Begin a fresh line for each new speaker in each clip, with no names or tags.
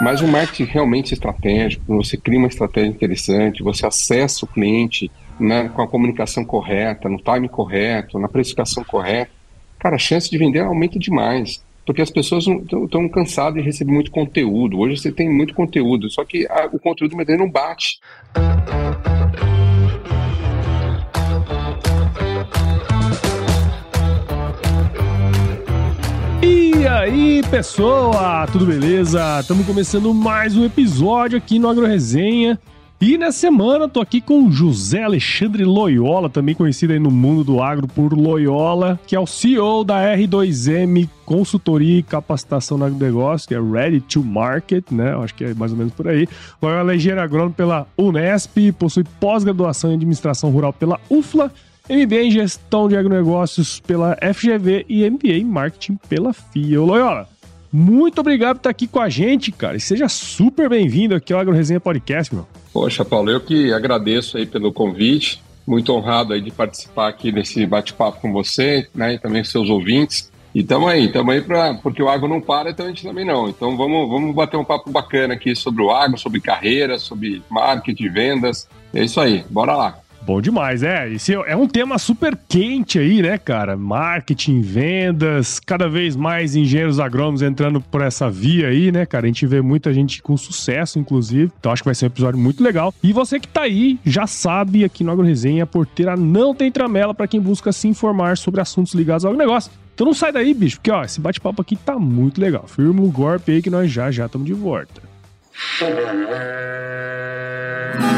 Mas o marketing realmente estratégico, você cria uma estratégia interessante, você acessa o cliente né, com a comunicação correta, no time correto, na precificação correta, cara, a chance de vender aumenta demais. Porque as pessoas estão cansadas de receber muito conteúdo. Hoje você tem muito conteúdo, só que a, o conteúdo não bate.
E aí, pessoal, tudo beleza? Estamos começando mais um episódio aqui no Agro Resenha. E nessa semana tô aqui com José Alexandre Loyola, também conhecido aí no mundo do agro por Loyola, que é o CEO da R2M Consultoria e Capacitação no Agronegócio, que é Ready to Market, né? Acho que é mais ou menos por aí. Loyola é engenheiro agrônomo pela Unesp, possui pós-graduação em administração rural pela UFLA MBA em Gestão de Agronegócios pela FGV e MBA em Marketing pela FIA. Loyola, muito obrigado por estar aqui com a gente, cara. E seja super bem-vindo aqui ao Agro Resenha Podcast, meu.
Poxa, Paulo, eu que agradeço aí pelo convite. Muito honrado aí de participar aqui desse bate-papo com você, né, e também seus ouvintes. E tamo aí, tamo aí pra, porque o agro não para, então a gente também não. Então vamos, vamos bater um papo bacana aqui sobre o agro, sobre carreira, sobre marketing, vendas. É isso aí, bora lá.
Bom demais, é. Esse é um tema super quente aí, né, cara? Marketing, vendas, cada vez mais engenheiros agrônomos entrando por essa via aí, né, cara? A gente vê muita gente com sucesso, inclusive. Então acho que vai ser um episódio muito legal. E você que tá aí, já sabe, aqui no AgroResenha, a porteira não tem tramela para quem busca se informar sobre assuntos ligados ao negócio. Então não sai daí, bicho, porque ó, esse bate-papo aqui tá muito legal. Firma o golpe aí que nós já já estamos de volta.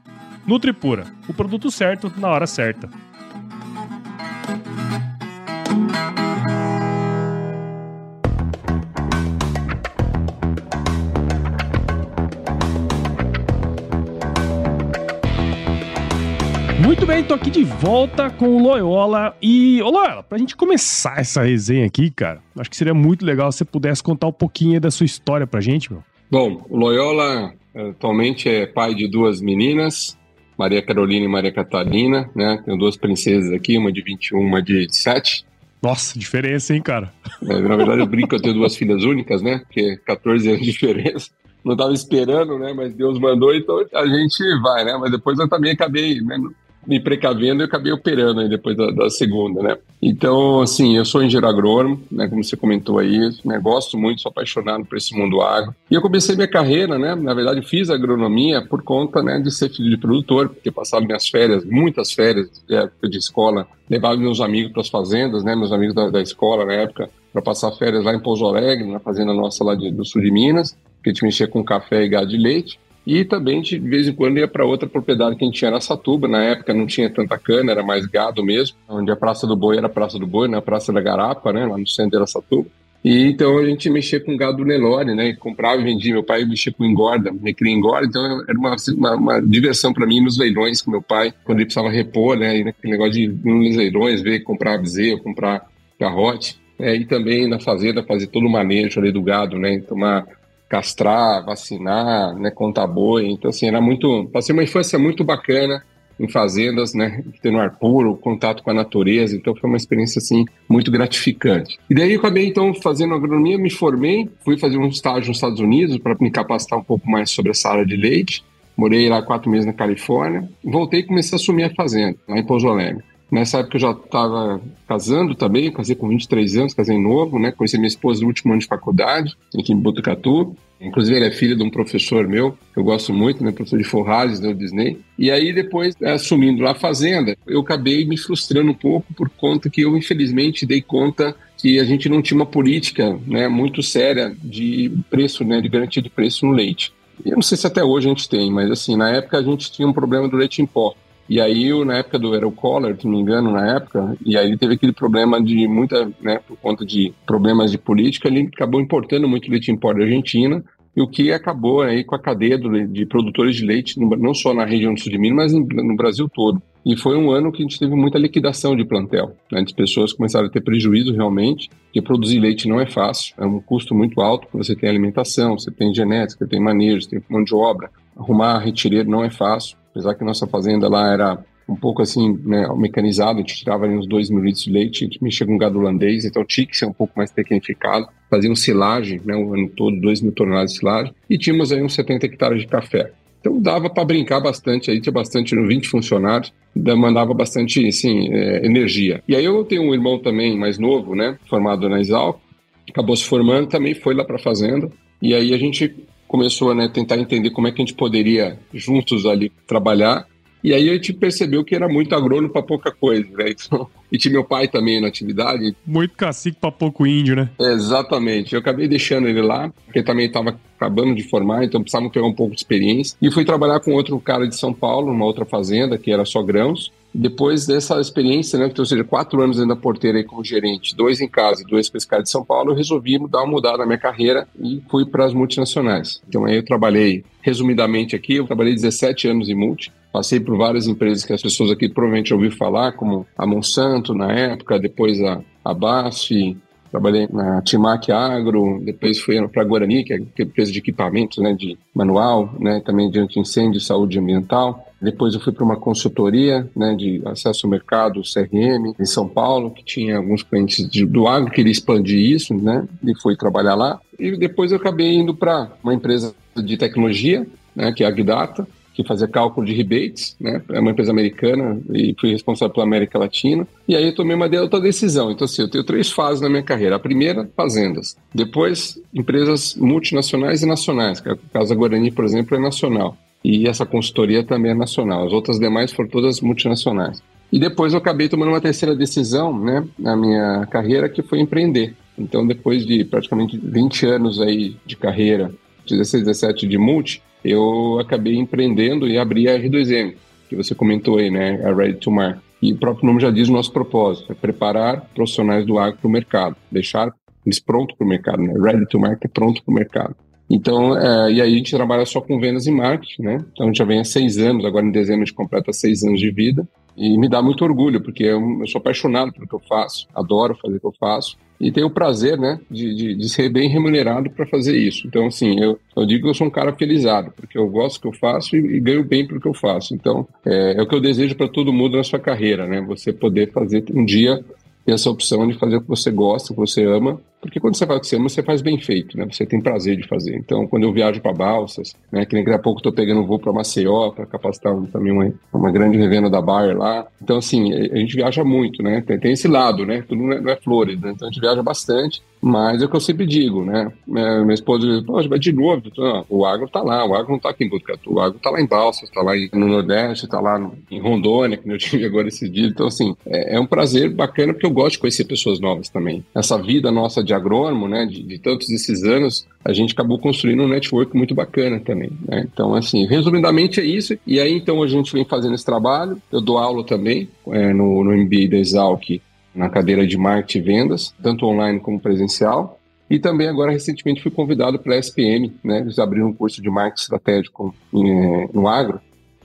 Nutripura, o produto certo na hora certa. Muito bem, tô aqui de volta com o Loyola. E, ô Loyola, pra gente começar essa resenha aqui, cara, acho que seria muito legal se você pudesse contar um pouquinho da sua história pra gente, meu.
Bom, o Loyola atualmente é pai de duas meninas, Maria Carolina e Maria Catarina, né? Tenho duas princesas aqui, uma de 21, uma de 7.
Nossa, diferença, hein, cara?
É, na verdade, eu brinco que eu tenho duas filhas únicas, né? Porque 14 anos de diferença. Não estava esperando, né? Mas Deus mandou, então a gente vai, né? Mas depois eu também acabei né? Me precavendo e acabei operando aí depois da, da, segunda, né? Então, assim, eu sou engenheiro agrônomo, né? Como você comentou aí, né? Gosto muito, sou apaixonado por esse mundo agro. E eu comecei minha carreira, né? Na verdade, fiz agronomia por conta, né? De ser filho de produtor, porque passava minhas férias, muitas férias de época de escola, levava meus amigos para as fazendas, né? Meus amigos da, da escola na época, para passar férias lá em Pouso Alegre, na fazenda nossa lá de, do sul de Minas, que a gente mexia com café e gado de leite. E também, de vez em quando, ia para outra propriedade que a gente tinha na Satuba. Na época não tinha tanta cana, era mais gado mesmo. Onde a Praça do Boi era a Praça do Boi, na né? Praça da Garapa, né? lá no centro da Satuba. E então a gente mexia com gado Nelore, né? Comprava e vendia. Meu pai mexia com engorda, me cria engorda. Então era uma, uma, uma diversão para mim nos leilões com meu pai, quando ele precisava repor, né? E naquele negócio de ir nos leilões, ver, comprar bezerro, comprar garrote. É, e também na fazenda fazer todo o manejo ali do gado, né? Tomar castrar, vacinar, né, contar boi. Então, assim, era muito. Passei uma infância muito bacana em fazendas, né, tendo ar puro, contato com a natureza. Então, foi uma experiência, assim, muito gratificante. E daí, eu acabei, então, fazendo agronomia, me formei, fui fazer um estágio nos Estados Unidos para me capacitar um pouco mais sobre essa área de leite. Morei lá quatro meses na Califórnia. Voltei e comecei a assumir a fazenda, lá em Pouso Alegre. Nessa época eu já estava casando também, casei com 23 anos, casei novo, né? Conheci minha esposa no último ano de faculdade, aqui em Botucatu. Inclusive, ele é filho de um professor meu, que eu gosto muito, né? Professor de Forrales, do Disney. E aí, depois, é, assumindo lá a fazenda, eu acabei me frustrando um pouco por conta que eu, infelizmente, dei conta que a gente não tinha uma política né, muito séria de preço, né, de garantia de preço no leite. Eu não sei se até hoje a gente tem, mas assim, na época a gente tinha um problema do leite em pó. E aí, na época do Era Collor, se não me engano, na época, e aí teve aquele problema de muita, né, por conta de problemas de política, ele acabou importando muito leite em pó da Argentina, e o que acabou aí com a cadeia do, de produtores de leite, não só na região do sul de Minas, mas no, Brasil todo. E foi um ano que a gente teve muita liquidação de plantel. Né? As pessoas começaram a ter prejuízo realmente, porque produzir leite não é fácil, é um custo muito alto, você tem alimentação, você tem genética, tem manejo, tem mão de obra. Arrumar retireiro não é fácil, apesar que nossa fazenda lá era um pouco assim, né, mecanizado, a gente tirava ali uns 2 mil litros de leite, a gente mexia com gado holandês, então tinha que ser um pouco mais tecnificado, fazia um silagem, né, o ano todo, 2 mil toneladas de silagem, e tínhamos aí uns 70 hectares de café. Então dava para brincar bastante aí, tinha bastante, 20 funcionários, demandava bastante, assim, é, energia. E aí eu tenho um irmão também mais novo, né, formado na Exalc, acabou se formando, também foi lá para a fazenda, e aí a gente começou a né, tentar entender como é que a gente poderia juntos ali trabalhar e aí a gente percebeu que era muito agrônomo para pouca coisa, né? Então, e tinha meu pai também na atividade.
Muito cacique para pouco índio, né?
exatamente. Eu acabei deixando ele lá, porque também estava acabando de formar, então precisava pegar um pouco de experiência. E fui trabalhar com outro cara de São Paulo, numa outra fazenda, que era só grãos. Depois dessa experiência, né, ou seja, quatro anos dentro da porteira aí como gerente, dois em casa e dois cara de São Paulo, eu resolvi dar uma mudada na minha carreira e fui para as multinacionais. Então aí eu trabalhei, resumidamente aqui, eu trabalhei 17 anos em multi, passei por várias empresas que as pessoas aqui provavelmente ouviram falar, como a Monsanto na época, depois a, a BASF, trabalhei na Timac Agro, depois fui para a Guarani, que é empresa de equipamentos, né, de manual, né, também de anti-incêndio saúde ambiental. Depois eu fui para uma consultoria né, de acesso ao mercado, CRM, em São Paulo, que tinha alguns clientes de, do agro, queria expandir isso, né, e fui trabalhar lá. E depois eu acabei indo para uma empresa de tecnologia, né, que é a Agdata, que fazia cálculo de rebates, né? É uma empresa americana e fui responsável pela América Latina. E aí eu tomei uma outra decisão. Então, assim, eu tenho três fases na minha carreira. A primeira, fazendas. Depois, empresas multinacionais e nacionais. A Casa Guarani, por exemplo, é nacional. E essa consultoria também é nacional. As outras demais foram todas multinacionais. E depois eu acabei tomando uma terceira decisão, né, na minha carreira, que foi empreender. Então, depois de praticamente 20 anos aí de carreira, 16, 17 de multi, eu acabei empreendendo e abri a R2M, que você comentou aí, né? A Ready to Market. E o próprio nome já diz o nosso propósito, é preparar profissionais do agro para o mercado, deixar eles prontos para o mercado, né? Ready to Market, pronto para o mercado. Então, é, e aí a gente trabalha só com vendas e marketing, né? Então já vem há seis anos, agora em dezembro a gente completa seis anos de vida. E me dá muito orgulho, porque eu, eu sou apaixonado pelo que eu faço, adoro fazer o que eu faço e tenho o prazer, né, de, de, de ser bem remunerado para fazer isso. Então, assim, eu, eu digo que eu sou um cara felizado, porque eu gosto do que eu faço e, e ganho bem pelo que eu faço. Então, é, é o que eu desejo para todo mundo na sua carreira, né? Você poder fazer um dia ter essa opção de fazer o que você gosta, o que você ama, porque quando você faz o que você ama, você faz bem feito, né? Você tem prazer de fazer. Então, quando eu viajo para Balsas, né? Que daqui a pouco estou pegando voo para Maceió para capacitar também uma, uma grande revenda da Bayer lá. Então, assim, a gente viaja muito, né? Tem, tem esse lado, né? Tudo não é, não é flores, né? Então a gente viaja bastante. Mas é o que eu sempre digo, né? Minha, minha esposa diz, poxa, vai de novo. O agro tá lá, o agro não tá aqui em Botucatu, o agro tá lá em Balsas, tá lá no Nordeste, tá lá no, em Rondônia, que eu tive agora esse dia. Então, assim, é, é, um prazer bacana porque eu gosto de conhecer pessoas novas também. Essa vida nossa de agrônomo, né, de, de todos esses anos, a gente acabou construindo um network muito bacana também, né? Então, assim, resumidamente é isso. E aí, então, a gente vem fazendo esse trabalho. Eu dou aula também é, no, no MBA da Exalc, na cadeira de marketing e vendas, tanto online como presencial. E também agora recentemente fui convidado pela SPM, né? Eles abriram um curso de marketing estratégico em, no agro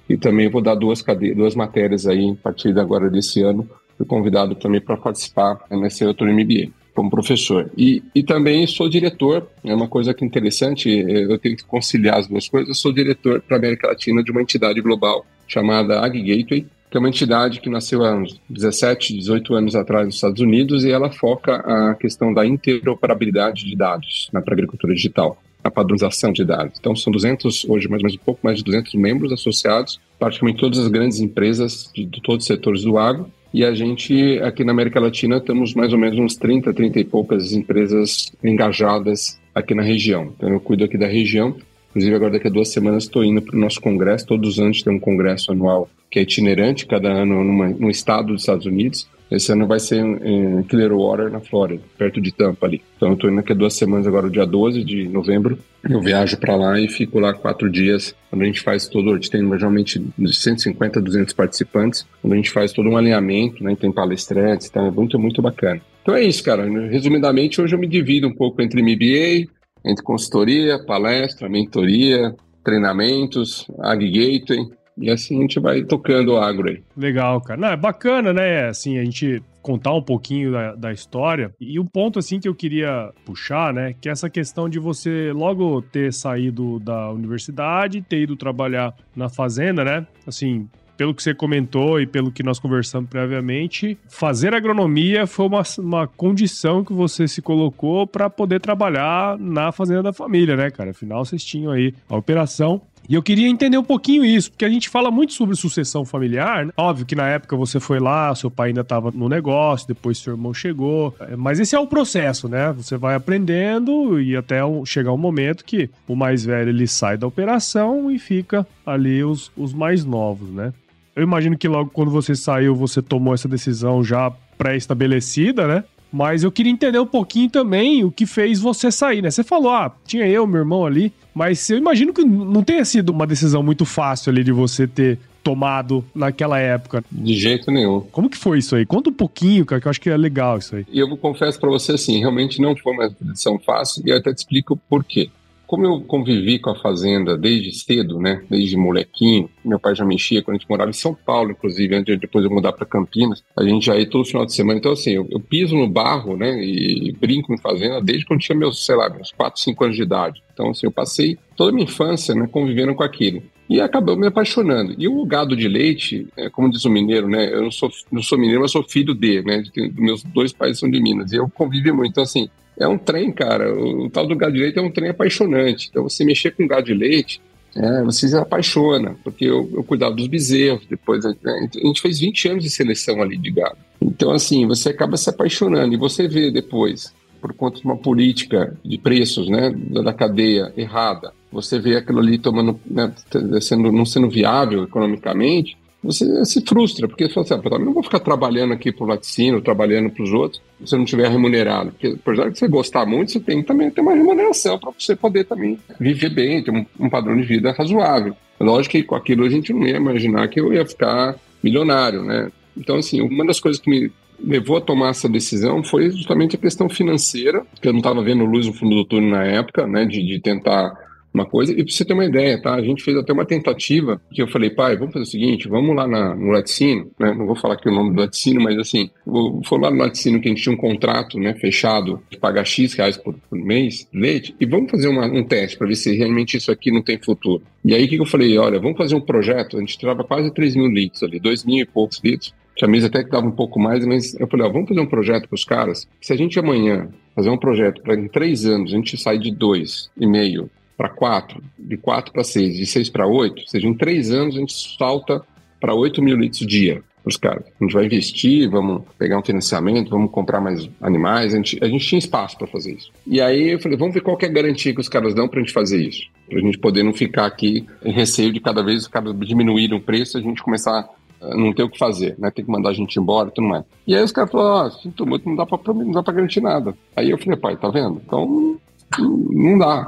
e também vou dar duas cadeiras, duas matérias aí a partir de agora desse ano. Fui convidado também para participar nesse outro MBA como professor. E, e também sou diretor, é uma coisa que é interessante, eu tenho que conciliar as duas coisas. Sou diretor para a América Latina de uma entidade global chamada Ag Gateway, que é uma entidade que nasceu há uns 17, 18 anos atrás nos Estados Unidos e ela foca a questão da interoperabilidade de dados né, para a agricultura digital, a padronização de dados. Então, são 200, hoje mais ou menos um pouco mais de 200 membros associados, praticamente todas as grandes empresas de, de todos os setores do agro, E a gente, aqui na América Latina, temos mais ou menos uns 30, 30 e poucas empresas engajadas aqui na região. Então, eu cuido aqui da região. Inclusive, agora daqui a duas semanas estou indo para o nosso congresso. Todos os anos tem um congresso anual que é itinerante, cada ano numa, num estado dos Estados Unidos. Esse ano vai ser em Clearwater, na Flórida, perto de Tampa ali. Então eu estou indo aqui duas semanas agora, dia 12 de novembro. Eu viajo para lá e fico lá quatro dias, onde a gente faz todo, a gente tem geralmente 150, 200 participantes, onde a gente faz todo um alinhamento, né, tem palestrantes, então é muito, muito bacana. Então é isso, cara. Resumidamente, hoje eu me divido um pouco entre MBA, entre consultoria, palestra, mentoria, treinamentos, Ag Gateway, e assim a gente vai tocando o agro aí.
Legal, cara. Não, é bacana, né? Assim, a gente contar um pouquinho da, da, história. E um ponto, assim, que eu queria puxar, né? Que é essa questão de você logo ter saído da universidade, ter ido trabalhar na fazenda, né? Assim, pelo que você comentou e pelo que nós conversamos previamente, fazer agronomia foi uma, uma condição que você se colocou para poder trabalhar na fazenda da família, né, cara? Afinal, vocês tinham aí a operação e eu queria entender um pouquinho isso, porque a gente fala muito sobre sucessão familiar. Né? Óbvio que na época você foi lá, seu pai ainda estava no negócio, depois seu irmão chegou. Mas esse é o processo, né? Você vai aprendendo e até chegar um momento que o mais velho ele sai da operação e fica ali os, os mais novos, né? Eu imagino que logo quando você saiu, você tomou essa decisão já pré-estabelecida, né? Mas eu queria entender um pouquinho também o que fez você sair, né? Você falou, ah, tinha eu, meu irmão ali, mas eu imagino que não tenha sido uma decisão muito fácil ali de você ter tomado naquela época.
De jeito nenhum.
Como que foi isso aí? Conta um pouquinho, cara, que eu acho que é legal isso aí.
E eu confesso para você assim, realmente não foi uma decisão fácil e eu até te explico por quê. Como eu convivi com a fazenda desde cedo, né, desde molequinho, meu pai já mexia quando a gente morava em São Paulo, inclusive, antes de depois eu mudar para Campinas, a gente já ia todo final de semana. Então, assim, eu, eu, piso no barro, né, e brinco em fazenda desde quando tinha meus, sei lá, meus 4, 5 anos de idade. Então, assim, eu passei toda a minha infância, né, convivendo com aquilo. E acabou me apaixonando. E o gado de leite, é, como diz o mineiro, né? Eu não sou, não sou mineiro, mas sou filho de, né? Meus dois pais são de Minas. E eu convivi muito. Então, assim, é um trem, cara. O, o, tal do gado de leite é um trem apaixonante. Então, você mexer com gado de leite, é, você se apaixona, porque eu, eu cuidava dos bezerros, depois né, a gente fez 20 anos de seleção ali de gado. Então, assim, você acaba se apaixonando e você vê depois, por conta de uma política de preços, né, da cadeia errada, você vê aquilo ali tomando, né, sendo, não sendo viável economicamente, você se frustra, porque você fala assim, ah, eu não vou ficar trabalhando aqui para o laticínio, trabalhando para os outros, se você não tiver remunerado. Porque, apesar de você gostar muito, você tem também ter uma remuneração para você poder também viver bem, ter um, um, padrão de vida razoável. Lógico que com aquilo a gente não ia imaginar que eu ia ficar milionário, né? Então, assim, uma das coisas que me levou a tomar essa decisão foi justamente a questão financeira, que eu não estava vendo luz no fundo do túnel na época, né, de, de tentar uma coisa. E para você ter uma ideia, tá? A gente fez até uma tentativa que eu falei, pai, vamos fazer o seguinte, vamos lá na, no laticínio, né? Não vou falar aqui o nome do laticínio, mas assim, vou, lá no laticínio que a gente tinha um contrato, né, fechado de pagar X reais por, por mês leite e vamos fazer uma, um teste para ver se realmente isso aqui não tem futuro. E aí o que eu falei? Olha, vamos fazer um projeto, a gente tirava quase 3 mil litros ali, 2 mil e poucos litros. Tinha mesa até que dava um pouco mais, mas eu falei, ó, vamos fazer um projeto para os caras. Se a gente amanhã fazer um projeto para em três anos a gente sair de dois e meio para 4, de 4 para 6, de 6 para 8, ou seja, em 3 anos a gente salta para 8 mil litros dia para os caras. A gente vai investir, vamos pegar um financiamento, vamos comprar mais animais, a gente, a gente tinha espaço para fazer isso. E aí eu falei, vamos ver qual é a garantia que os caras dão para a gente fazer isso, para a gente poder não ficar aqui em receio de cada vez os caras diminuírem o preço, a gente começar não ter o que fazer, né? Tem que mandar a gente embora e tudo mais. E aí os caras falaram, ah, sinto muito, não dá para não dá para garantir nada. Aí eu falei, pai, tá vendo? Então não dá.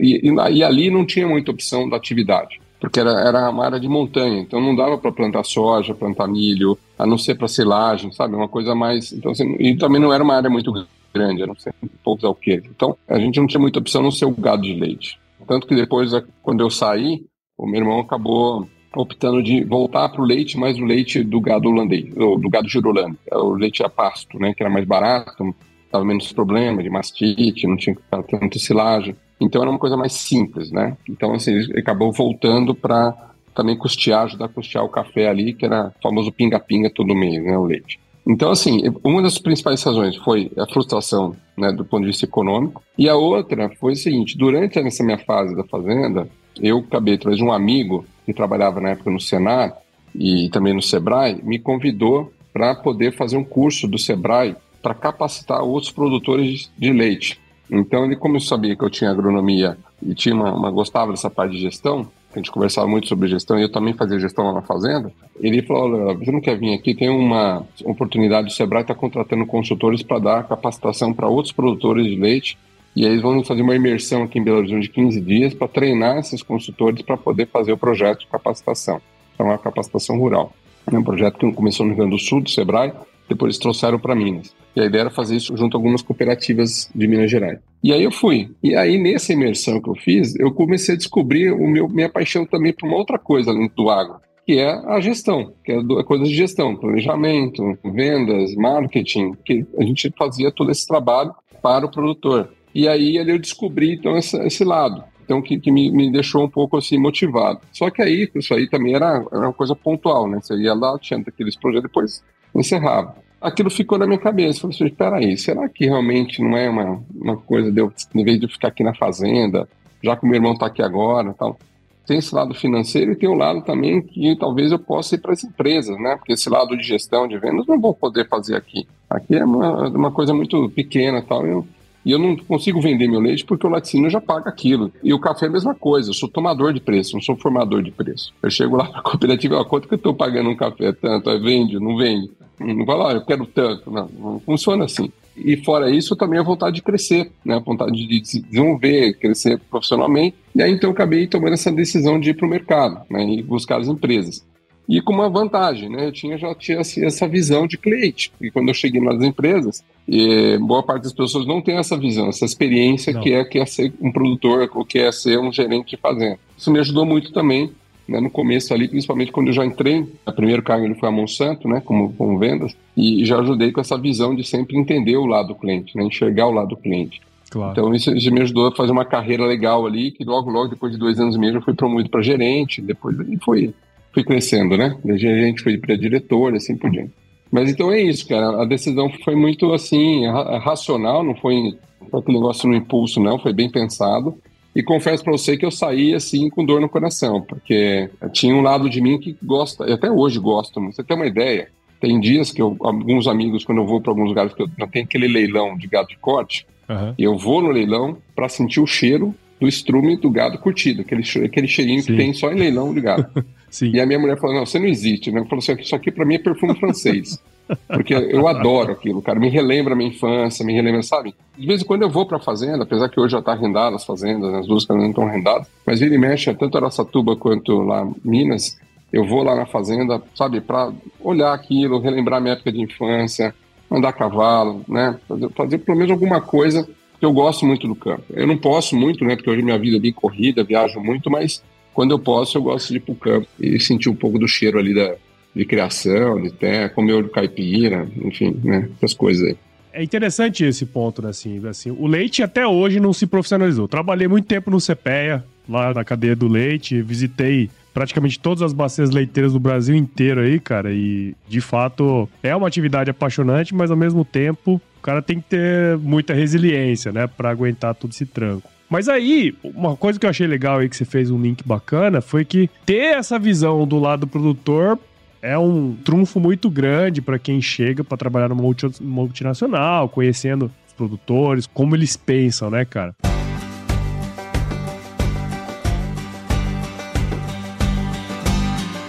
E, e, e, ali não tinha muita opção da atividade, porque era, era uma área de montanha, então não dava para plantar soja, plantar milho, a não ser para silagem, sabe? Uma coisa mais. Então, assim, e também não era uma área muito grande, eram poucos alqueires. Então a gente não tinha muita opção no seu gado de leite. Tanto que depois, quando eu saí, o meu irmão acabou optando de voltar para o leite, mas o leite do gado holandês, ou do gado girolando, é o leite a pasto, né, que era mais barato, dava menos problema de mastite, não tinha que ficar tanto silagem. Então era uma coisa mais simples, né? Então, assim, acabou voltando para também custear, ajudar a custear o café ali, que era o famoso pinga-pinga todo mês, né? O leite. Então, assim, uma das principais razões foi a frustração, né, do ponto de vista econômico. E a outra foi o seguinte: durante essa minha fase da fazenda, eu acabei através de um amigo que trabalhava na época no Senar e também no Sebrae, me convidou para poder fazer um curso do Sebrae para capacitar outros produtores de leite. Então, ele, como eu sabia que eu tinha agronomia e tinha uma, uma gostava dessa parte de gestão, a gente conversava muito sobre gestão e eu também fazia gestão lá na fazenda. Ele falou: Olha, você não quer vir aqui? Tem uma oportunidade, o Sebrae está contratando consultores para dar capacitação para outros produtores de leite. E aí eles vão fazer uma imersão aqui em Belo Horizonte de 15 dias para treinar esses consultores para poder fazer o projeto de capacitação. Então, é uma capacitação rural. É um projeto que começou no Rio Grande do Sul, do Sebrae, depois eles trouxeram para Minas. E a ideia era fazer isso junto a algumas cooperativas de Minas Gerais. E aí eu fui. E aí, nessa imersão que eu fiz, eu comecei a descobrir o meu, minha paixão também por uma outra coisa dentro do agro, que é a gestão, que é a coisa de gestão, planejamento, vendas, marketing, que a gente fazia todo esse trabalho para o produtor. E aí eu descobri então esse, esse lado então que, que me, me, deixou um pouco assim motivado. Só que aí, isso aí também era, era uma coisa pontual, né? Você ia lá, tinha aqueles projetos, depois encerrava. Aquilo ficou na minha cabeça. Falei assim, espera aí, será que realmente não é uma, uma coisa de eu, em vez de ficar aqui na fazenda, já que o meu irmão está aqui agora tal, tem esse lado financeiro e tem o lado também que talvez eu possa ir para as empresas, né? Porque esse lado de gestão de vendas não vou poder fazer aqui. Aqui é uma, uma coisa muito pequena tal. Eu, e eu não consigo vender meu leite porque o laticínio já paga aquilo. E o café é a mesma coisa, eu sou tomador de preço, não sou formador de preço. Eu chego lá para a cooperativa, ó, quanto que eu estou pagando um café? Tanto, aí vende, não vende. Não vai lá, eu quero tanto. Não, não funciona assim. E fora isso, também a vontade de crescer, né? a vontade de se desenvolver, crescer profissionalmente. E aí então eu acabei tomando essa decisão de ir para o mercado né? e buscar as empresas e com uma vantagem, né? Eu tinha já tinha assim, essa visão de cliente. E quando eu cheguei nas empresas, e boa parte das pessoas não tem essa visão, essa experiência não. que é que é ser um produtor, ou que é ser um gerente de fazenda. Isso me ajudou muito também né, no começo ali, principalmente quando eu já entrei. O primeiro cargo ele foi a Monsanto, né, como, como vendas, e já ajudei com essa visão de sempre entender o lado do cliente, né, enxergar o lado do cliente. Claro. Então isso, isso, me ajudou a fazer uma carreira legal ali, que logo, logo, depois de dois anos e meio, eu fui promovido para gerente, depois e foi fui crescendo, né? Da gerente fui para diretor, assim por diante. Mas então é isso, cara. A decisão foi muito assim, racional, não foi, foi aquele negócio no impulso, não, foi bem pensado. E confesso para você que eu saí assim com dor no coração, porque tinha um lado de mim que gosta, e até hoje gosto, você tem uma ideia. Tem dias que eu, alguns amigos, quando eu vou para alguns lugares que eu não tem aquele leilão de gado de corte, uhum. eu vou no leilão para sentir o cheiro do estrume do gado curtido, aquele, aquele cheirinho Sim. que tem só em leilão de gado. Sim. E a minha mulher falou: não, você não existe, né? Falou assim: isso aqui para mim é perfume francês. Porque eu adoro aquilo, cara. Me relembra a minha infância, me relembra, sabe? De vez em quando eu vou pra fazenda, apesar que hoje já tá arrendado as fazendas, as duas não estão arrendadas, mas ele mexe, tanto Aracatuba quanto lá Minas, eu vou lá na fazenda, sabe, para olhar aquilo, relembrar minha época de infância, andar a cavalo, né? Fazer, fazer pelo menos alguma coisa eu gosto muito do campo. Eu não posso muito, né? Porque hoje minha vida é bem corrida, viajo muito, mas quando eu posso, eu gosto de ir pro campo e sentir um pouco do cheiro ali da, de criação, de terra, comer olho caipira, enfim, né? Essas coisas aí.
É interessante esse ponto, né? Assim, assim, o leite até hoje não se profissionalizou. Trabalhei muito tempo no CPEA, lá na cadeia do leite, visitei praticamente todas as bacias leiteiras do Brasil inteiro aí, cara, e de fato é uma atividade apaixonante, mas ao mesmo tempo o cara tem que ter muita resiliência, né, para aguentar todo esse tranco. Mas aí, uma coisa que eu achei legal aí que você fez um link bacana foi que ter essa visão do lado do produtor é um trunfo muito grande para quem chega para trabalhar numa multinacional, conhecendo os produtores, como eles pensam, né, cara?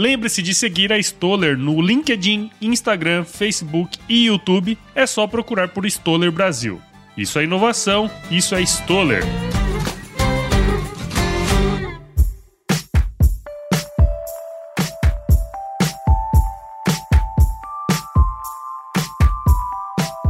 Lembre-se de seguir a Stoller no LinkedIn, Instagram, Facebook e YouTube. É só procurar por Stoller Brasil. Isso é inovação, isso é Stoller.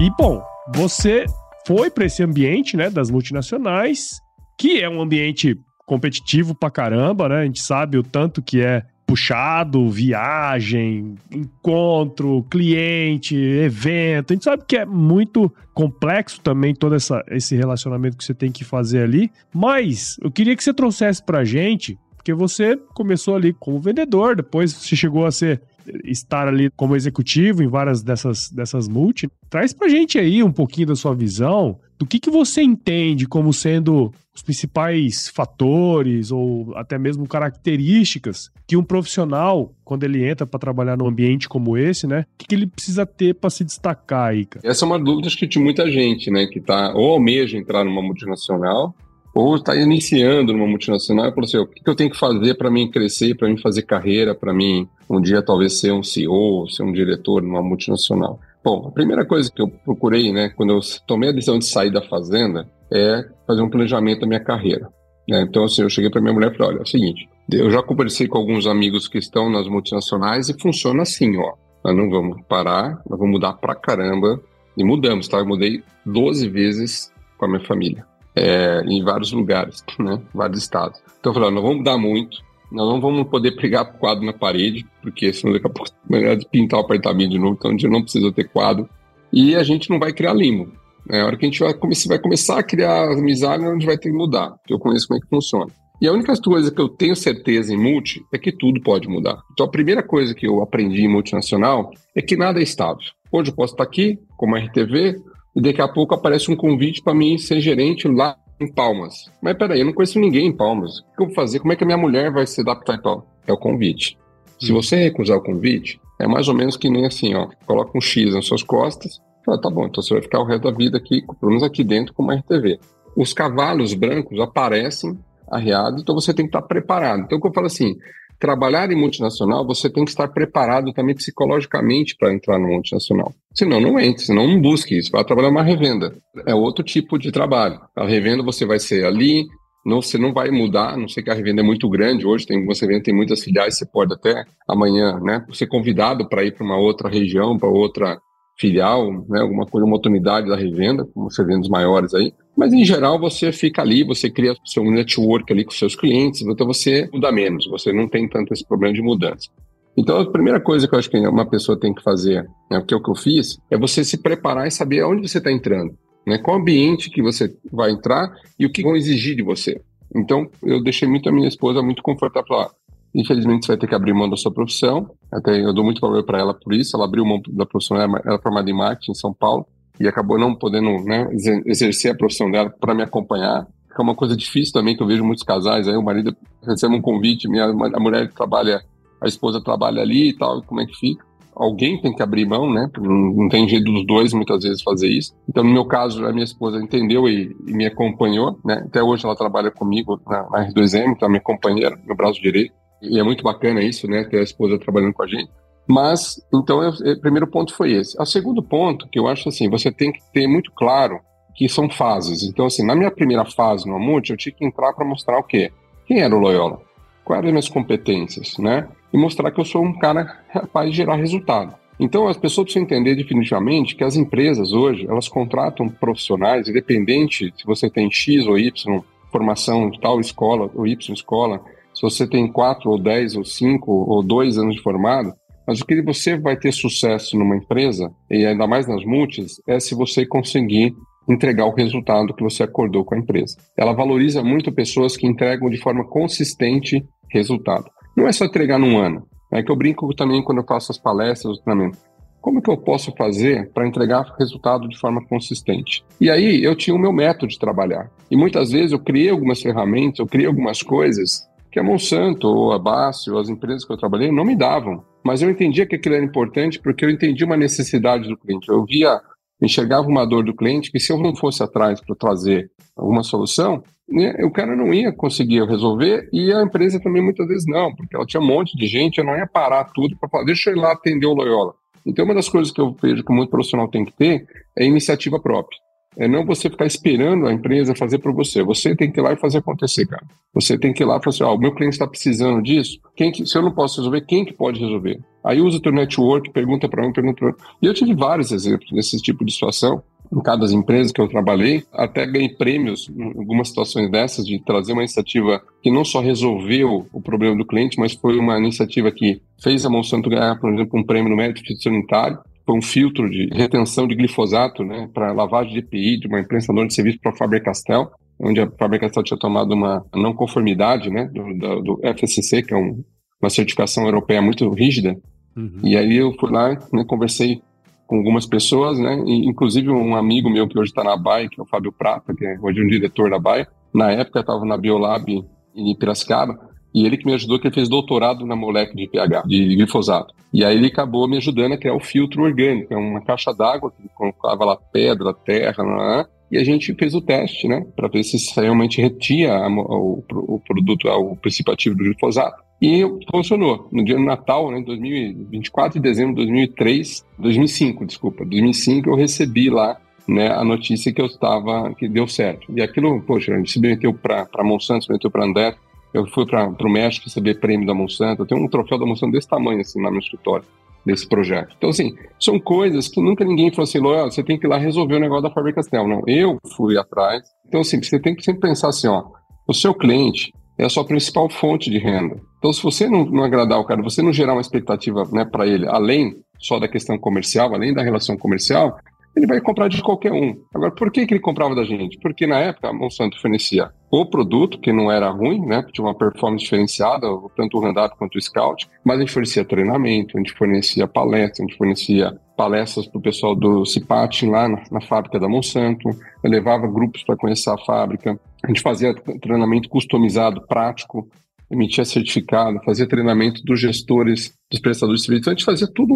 E bom, você foi para esse ambiente, né, das multinacionais, que é um ambiente competitivo pra caramba, né? A gente sabe o tanto que é puxado, viagem, encontro, cliente, evento. A gente sabe que é muito complexo também todo essa, esse relacionamento que você tem que fazer ali. Mas eu queria que você trouxesse pra gente, porque você começou ali como vendedor, depois você chegou a ser estar ali como executivo em várias dessas, dessas multi. Traz pra gente aí um pouquinho da sua visão do que, que você entende como sendo os principais fatores ou até mesmo características que um profissional, quando ele entra para trabalhar num ambiente como esse, né, o que, que ele precisa ter para se destacar?
Essa é uma dúvida que de muita gente, né, que tá ou almeja entrar numa multinacional ou está iniciando numa multinacional e falou assim, o que eu tenho que fazer para mim crescer, para mim fazer carreira, para mim um dia talvez ser um CEO, ser um diretor numa multinacional. Bom, a primeira coisa que eu procurei, né, quando eu tomei a decisão de sair da fazenda, é fazer um planejamento da minha carreira. Né? Então, assim, eu cheguei para minha mulher e falei: olha, é o seguinte, eu já conversei com alguns amigos que estão nas multinacionais e funciona assim, ó. Nós não vamos parar, nós vamos mudar pra caramba. E mudamos, tá? Eu mudei 12 vezes com a minha família, é, em vários lugares, né? Vários estados. Então eu falei: não vamos mudar muito, nós não vamos poder pregar quadro na parede, porque senão daqui a pouco é melhor pintar o apartamento de novo, então a gente não precisa ter quadro. E a gente não vai criar limo. É a hora que a gente vai, vai começar a criar amizade, a gente vai ter que mudar, porque eu conheço como é que funciona. E a única coisa que eu tenho certeza em multi é que tudo pode mudar. Então a primeira coisa que eu aprendi em multinacional é que nada é estável. Hoje eu posso estar aqui, como RTV, e daqui a pouco aparece um convite para mim ser gerente lá em Palmas. Mas peraí, eu não conheço ninguém em Palmas. O que eu vou fazer? Como é que a minha mulher vai se adaptar em Palmas? É o convite. Se hum. você recusar o convite, é mais ou menos que nem assim, ó. Coloca um X nas suas costas. Fala, tá bom, então você vai ficar o resto da vida aqui, pelo menos aqui dentro, com uma RTV. Os cavalos brancos aparecem arriados, então você tem que estar preparado. Então, o que eu falo assim, trabalhar em multinacional, você tem que estar preparado também psicologicamente para entrar no multinacional. Senão, não entre, senão não busque isso. Vai trabalhar uma revenda. É outro tipo de trabalho. A revenda você vai ser ali, não, você não vai mudar, não sei que a revenda é muito grande hoje, tem, você vê, tem muitas filiais, você pode até amanhã, né, ser convidado para ir para uma outra região, para outra filial, né, alguma coisa, uma oportunidade da revenda, como você vê nos maiores aí. Mas em geral você fica ali, você cria seu network ali com seus clientes, então você muda menos, você não tem tanto esse problema de mudança. Então a primeira coisa que eu acho que uma pessoa tem que fazer, né, que é o que eu fiz, é você se preparar e saber aonde você está entrando, né, qual ambiente que você vai entrar e o que vão exigir de você. Então eu deixei muito a minha esposa muito confortável lá. Infelizmente, você vai ter que abrir mão da sua profissão. Até eu dou muito valor para ela por isso. Ela abriu mão da profissão, ela é formada em marketing em São Paulo e acabou não podendo né, exercer a profissão dela para me acompanhar. Que é uma coisa difícil também, que eu vejo muitos casais. Aí o marido recebe um convite, minha, a mulher trabalha, a esposa trabalha ali e tal, como é que fica? Alguém tem que abrir mão, né? Não, tem jeito dos dois muitas vezes fazer isso. Então, no meu caso, a minha esposa entendeu e, e me acompanhou, né? Até hoje ela trabalha comigo na, na R2M, então é minha companheira, meu braço direito. E é muito bacana isso, né? Ter a esposa trabalhando com a gente. Mas, então, o primeiro ponto foi esse. O segundo ponto, que eu acho assim, você tem que ter muito claro que são fases. Então, assim, na minha primeira fase no Amute, eu tinha que entrar para mostrar o quê? Quem era o Loyola? Quais eram as minhas competências, né? E mostrar que eu sou um cara capaz de gerar resultado. Então, as pessoas precisam entender definitivamente que as empresas hoje, elas contratam profissionais, independente se você tem X ou Y formação de tal escola ou Y escola, se você tem quatro ou dez ou cinco ou dois anos de formado, mas o que você vai ter sucesso numa empresa, e ainda mais nas multis, é se você conseguir entregar o resultado que você acordou com a empresa. Ela valoriza muito pessoas que entregam de forma consistente resultado. Não é só entregar num ano. É que eu brinco também quando eu faço as palestras, o treinamento. Como que eu posso fazer para entregar resultado de forma consistente? E aí eu tinha o meu método de trabalhar. E muitas vezes eu criei algumas ferramentas, eu criei algumas coisas que a Monsanto ou a Basse ou as empresas que eu trabalhei não me davam. Mas eu entendia que aquilo era importante porque eu entendi uma necessidade do cliente. Eu via, enxergava uma dor do cliente que se eu não fosse atrás para trazer alguma solução, né, o cara não ia conseguir resolver e a empresa também muitas vezes não, porque ela tinha um monte de gente, eu não ia parar tudo para falar, deixa eu ir lá atender o Loyola. Então, uma das coisas que eu vejo que muito profissional tem que ter é iniciativa própria. É não você ficar esperando a empresa fazer para você. Você tem que ir lá e fazer acontecer, cara. Você tem que ir lá e falar assim, ó, o meu cliente está precisando disso. Quem que, se eu não posso resolver, quem que pode resolver? Aí usa o teu network, pergunta para um, pergunta para outro. E eu tive vários exemplos desse tipo de situação em cada empresa que eu trabalhei, até ganhei prêmios em algumas situações dessas, de trazer uma iniciativa que não só resolveu o problema do cliente, mas foi uma iniciativa que fez a Monsanto ganhar, por exemplo, um prêmio no mérito fitossanitário, foi um filtro de retenção de glifosato né, para lavagem de EPI de uma imprensadora de serviço para a Faber-Castell, onde a Faber-Castell tinha tomado uma não conformidade né, do, do, do FSC, que é um, uma certificação europeia muito rígida. Uhum. E aí eu fui lá, né, conversei com algumas pessoas, né? E, inclusive um amigo meu que hoje está na BAE, que é o Fábio Prata, que é hoje um diretor da BAE. Na época estava na Biolab em Piracicaba, e ele que me ajudou, que ele fez doutorado na molécula de pH, de glifosato. E aí ele acabou me ajudando a criar o filtro orgânico, é uma caixa d'água que colocava lá pedra, terra, né? e a gente fez o teste, né, para ver se realmente retia a, o, o, produto, o princípio ativo do glifosato. E funcionou. No dia do Natal, né, 2024 de dezembro de 2003, 2005, desculpa, 2005 eu recebi lá né, a notícia que eu estava, que deu certo. E aquilo, poxa, a gente se meteu para Monsanto, se meteu para André, eu fui para o México receber prêmio da Monsanto, eu tenho um troféu da Monsanto desse tamanho, assim, lá no escritório, desse projeto. Então, assim, são coisas que nunca ninguém falou assim, Loyal, você tem que ir lá resolver o negócio da Faber Castell. Não, eu fui atrás. Então, assim, você tem que sempre pensar assim, ó, o seu cliente, é a sua principal fonte de renda. Então, se você não, não agradar o cara, você não gerar uma expectativa né, para ele, além só da questão comercial, além da relação comercial, ele vai comprar de qualquer um. Agora, por que, que ele comprava da gente? Porque na época a Monsanto fornecia o produto, que não era ruim, né? Tinha uma performance diferenciada, tanto o Randap quanto o Scout, mas a gente fornecia treinamento, a gente fornecia palestra, a gente fornecia palestras para o pessoal do CIPAT lá na, na, fábrica da Monsanto, eu levava grupos para conhecer a fábrica, a gente fazia treinamento customizado, prático, emitia certificado, fazia treinamento dos gestores, dos prestadores de serviços, então a gente fazia tudo,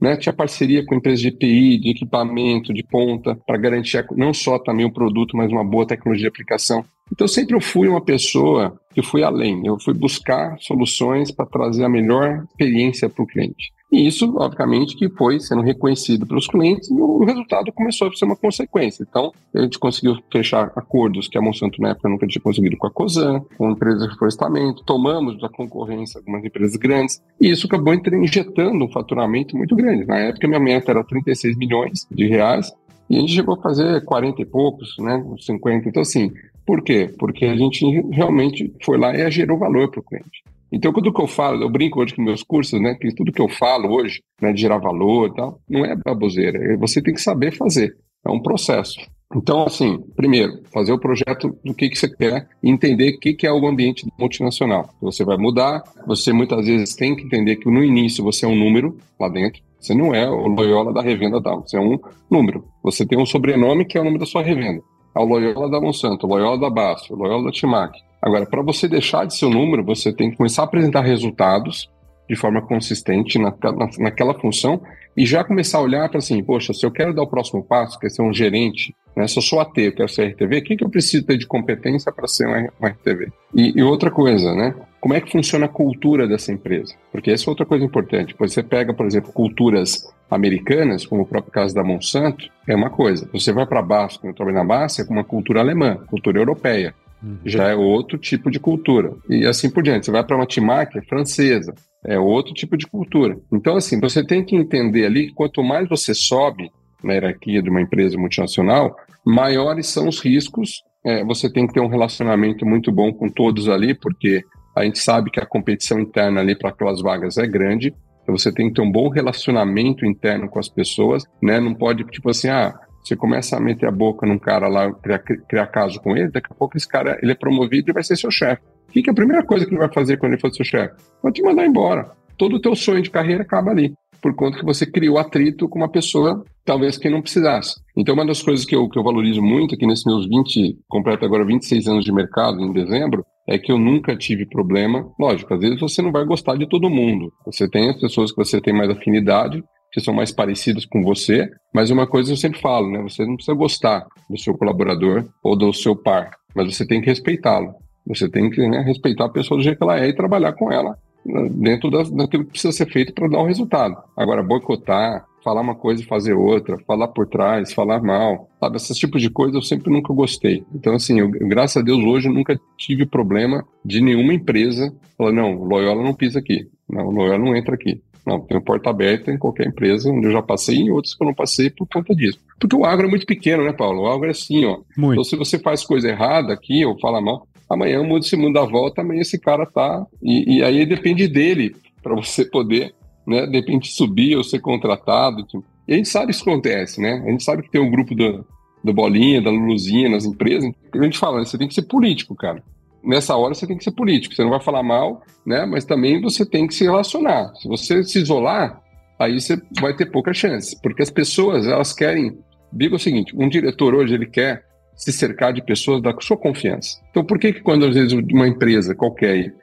né? Tinha parceria com empresas de EPI, de equipamento, de ponta, para garantir não só também o produto, mas uma boa tecnologia de aplicação. Então sempre eu fui uma pessoa que fui além, eu fui buscar soluções para trazer a melhor experiência para o cliente. E isso, obviamente, que foi sendo reconhecido pelos clientes e o resultado começou a ser uma consequência. Então, a gente conseguiu fechar acordos que a Monsanto na época nunca tinha conseguido com a COSAN, com empresas de florestamento, tomamos da concorrência algumas empresas grandes, e isso acabou injetando um faturamento muito grande. Na época, minha meta era 36 milhões de reais, e a gente chegou a fazer 40 e poucos, né, 50. Então, assim, por quê? Porque a gente realmente foi lá e gerou valor para o cliente. Então, tudo que eu falo, eu brinco hoje com meus cursos, né? Que tudo que eu falo hoje, né, de gerar valor e tal, não é baboseira. É, você tem que saber fazer. É um processo. Então, assim, primeiro, fazer o projeto do que, que você quer e entender o que, que é o ambiente multinacional. Você vai mudar, você muitas vezes tem que entender que no início você é um número lá dentro, você não é o Loyola da revenda tal, você é um número. Você tem um sobrenome que é o nome da sua revenda. É o Loyola da Monsanto, o Loyola da Basso, o Loyola da Timac. Agora, para você deixar de ser um número, você tem que começar a apresentar resultados de forma consistente na, na, naquela função e já começar a olhar para assim, poxa, se eu quero dar o próximo passo, quer ser um gerente, né, se eu sou AT, eu quero ser RTV, o que, que eu preciso ter de competência para ser um, RTV? E, e, outra coisa, né? Como é que funciona a cultura dessa empresa? Porque essa é outra coisa importante. Você pega, por exemplo, culturas americanas, como o próprio caso da Monsanto, é uma coisa. Você vai para baixo, quando eu trabalho na base, é uma cultura alemã, cultura europeia. Uhum. Já é outro tipo de cultura. E assim por diante. Você vai para uma Timac, é francesa. É outro tipo de cultura. Então, assim, você tem que entender ali que quanto mais você sobe na hierarquia de uma empresa multinacional, maiores são os riscos. É, você tem que ter um relacionamento muito bom com todos ali, porque a gente sabe que a competição interna ali para aquelas vagas é grande. Então você tem que ter um bom relacionamento interno com as pessoas, né? Não pode, tipo assim, ah, você começa a meter a boca num cara lá, criar, criar caso com ele, daqui a pouco esse cara ele é promovido e vai ser seu chefe. O que, que é a primeira coisa que ele vai fazer quando ele for seu chefe? Vai te mandar embora. Todo o teu sonho de carreira acaba ali, por conta que você criou atrito com uma pessoa talvez que não precisasse. Então, uma das coisas que eu, que eu valorizo muito aqui nesses meus 20, completo agora 26 anos de mercado em dezembro, é que eu nunca tive problema. Lógico, às vezes você não vai gostar de todo mundo. Você tem as pessoas que você tem mais afinidade, que são mais parecidos com você, mas uma coisa eu sempre falo, né? Você não precisa gostar do seu colaborador ou do seu par, mas você tem que respeitá-lo. Você tem que né, respeitar a pessoa do jeito que ela é e trabalhar com ela né, dentro das, daquilo que precisa ser feito para dar o um resultado. Agora, boicotar, falar uma coisa e fazer outra, falar por trás, falar mal, sabe? Esses tipos de coisas eu sempre nunca gostei. Então, assim, eu, graças a Deus, hoje eu nunca tive problema de nenhuma empresa falar, não, Loyola não pisa aqui, não, Loyola não entra aqui. Não, tem porta aberta em qualquer empresa onde eu já passei e em outras que eu não passei por conta disso. Porque o agro é muito pequeno, né, Paulo? O agro é assim, ó. Muito. Então, se você faz coisa errada aqui ou fala mal, amanhã o mundo se muda a volta, amanhã esse cara tá. E, e aí depende dele para você poder, né, de repente subir ou ser contratado. Tipo. E a gente sabe isso acontece, né? A gente sabe que tem um grupo do, do Bolinha, da Luluzinha nas empresas. A gente fala, você tem que ser político, cara. Nessa hora você tem que ser político. Você não vai falar mal, né? Mas também você tem que se relacionar. Se você se isolar, aí você vai ter pouca chance. Porque as pessoas, elas querem. Diga o seguinte: um diretor hoje, ele quer se cercar de pessoas da sua confiança. Então, por que, que quando às vezes uma empresa qualquer,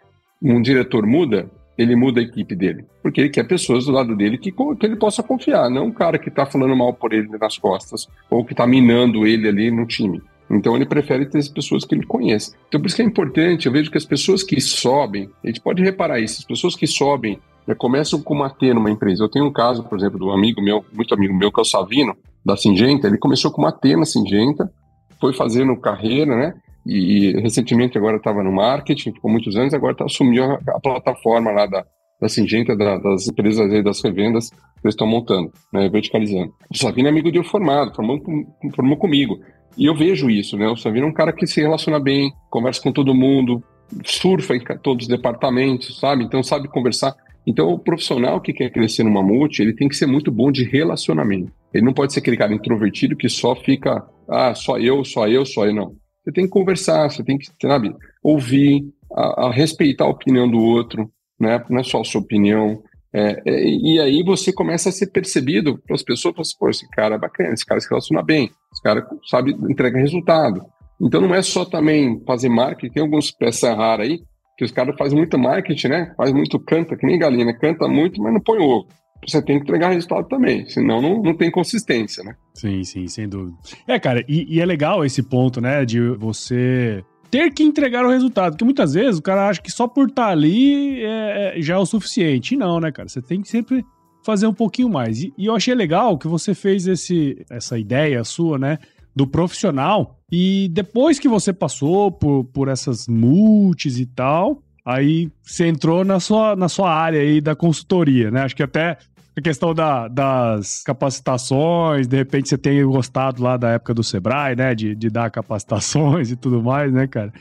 um diretor muda, ele muda a equipe dele? Porque ele quer pessoas do lado dele que, que ele possa confiar, não um cara que está falando mal por ele nas costas ou que está minando ele ali no time. Então ele prefere ter as pessoas que ele conhece. Então por isso que é importante, eu vejo que as pessoas que sobem, a gente pode reparar isso, as pessoas que sobem começam com uma T numa empresa. Eu tenho um caso, por exemplo, de um amigo meu, muito amigo meu, que é o Savino, da Singenta, ele começou com uma T na Singenta, foi fazendo carreira, né? E, e recentemente agora estava no marketing, ficou muitos anos, agora tá, assumiu a, a plataforma lá da, da Singenta, da, das empresas aí, das revendas que eles estão montando, né, verticalizando. O Savino é amigo de eu formado, formou, formou comigo. E eu vejo isso, né? O Savino é um cara que se relaciona bem, conversa com todo mundo, surfa em todos os departamentos, sabe? Então sabe conversar. Então o profissional que quer crescer numa multi, ele tem que ser muito bom de relacionamento. Ele não pode ser aquele cara introvertido que só fica, ah, só eu, só eu, só eu, não. Você tem que conversar, você tem que, sabe, ouvir, a, a respeitar a opinião do outro, né? Não é só a sua opinião. É, é, e aí você começa a ser percebido pelas pessoas, assim, pô, esse cara é bacana, esse cara se relaciona bem, esse cara sabe entregar resultado. Então não é só também fazer marketing, tem alguns peças raras aí, que os caras fazem muito marketing, né? Faz muito canta, que nem galinha, né? Canta muito, mas não põe ovo. Você tem que entregar resultado também, senão não, não tem consistência, né?
Sim, sim, sem dúvida. É, cara, e, e é legal esse ponto, né? De você ter que entregar o resultado. Porque muitas vezes o cara acha que só por estar tá ali é, é, já é o suficiente. E não, né, cara? Você tem que sempre fazer um pouquinho mais. E, e, eu achei legal que você fez esse, essa ideia sua, né? Do profissional. E depois que você passou por, por essas multis e tal, aí você entrou na sua, na sua área aí da consultoria, né? Acho que até a questão da, das capacitações, de repente você tem gostado lá da época do Sebrae, né? De, de dar capacitações e tudo mais, né, cara?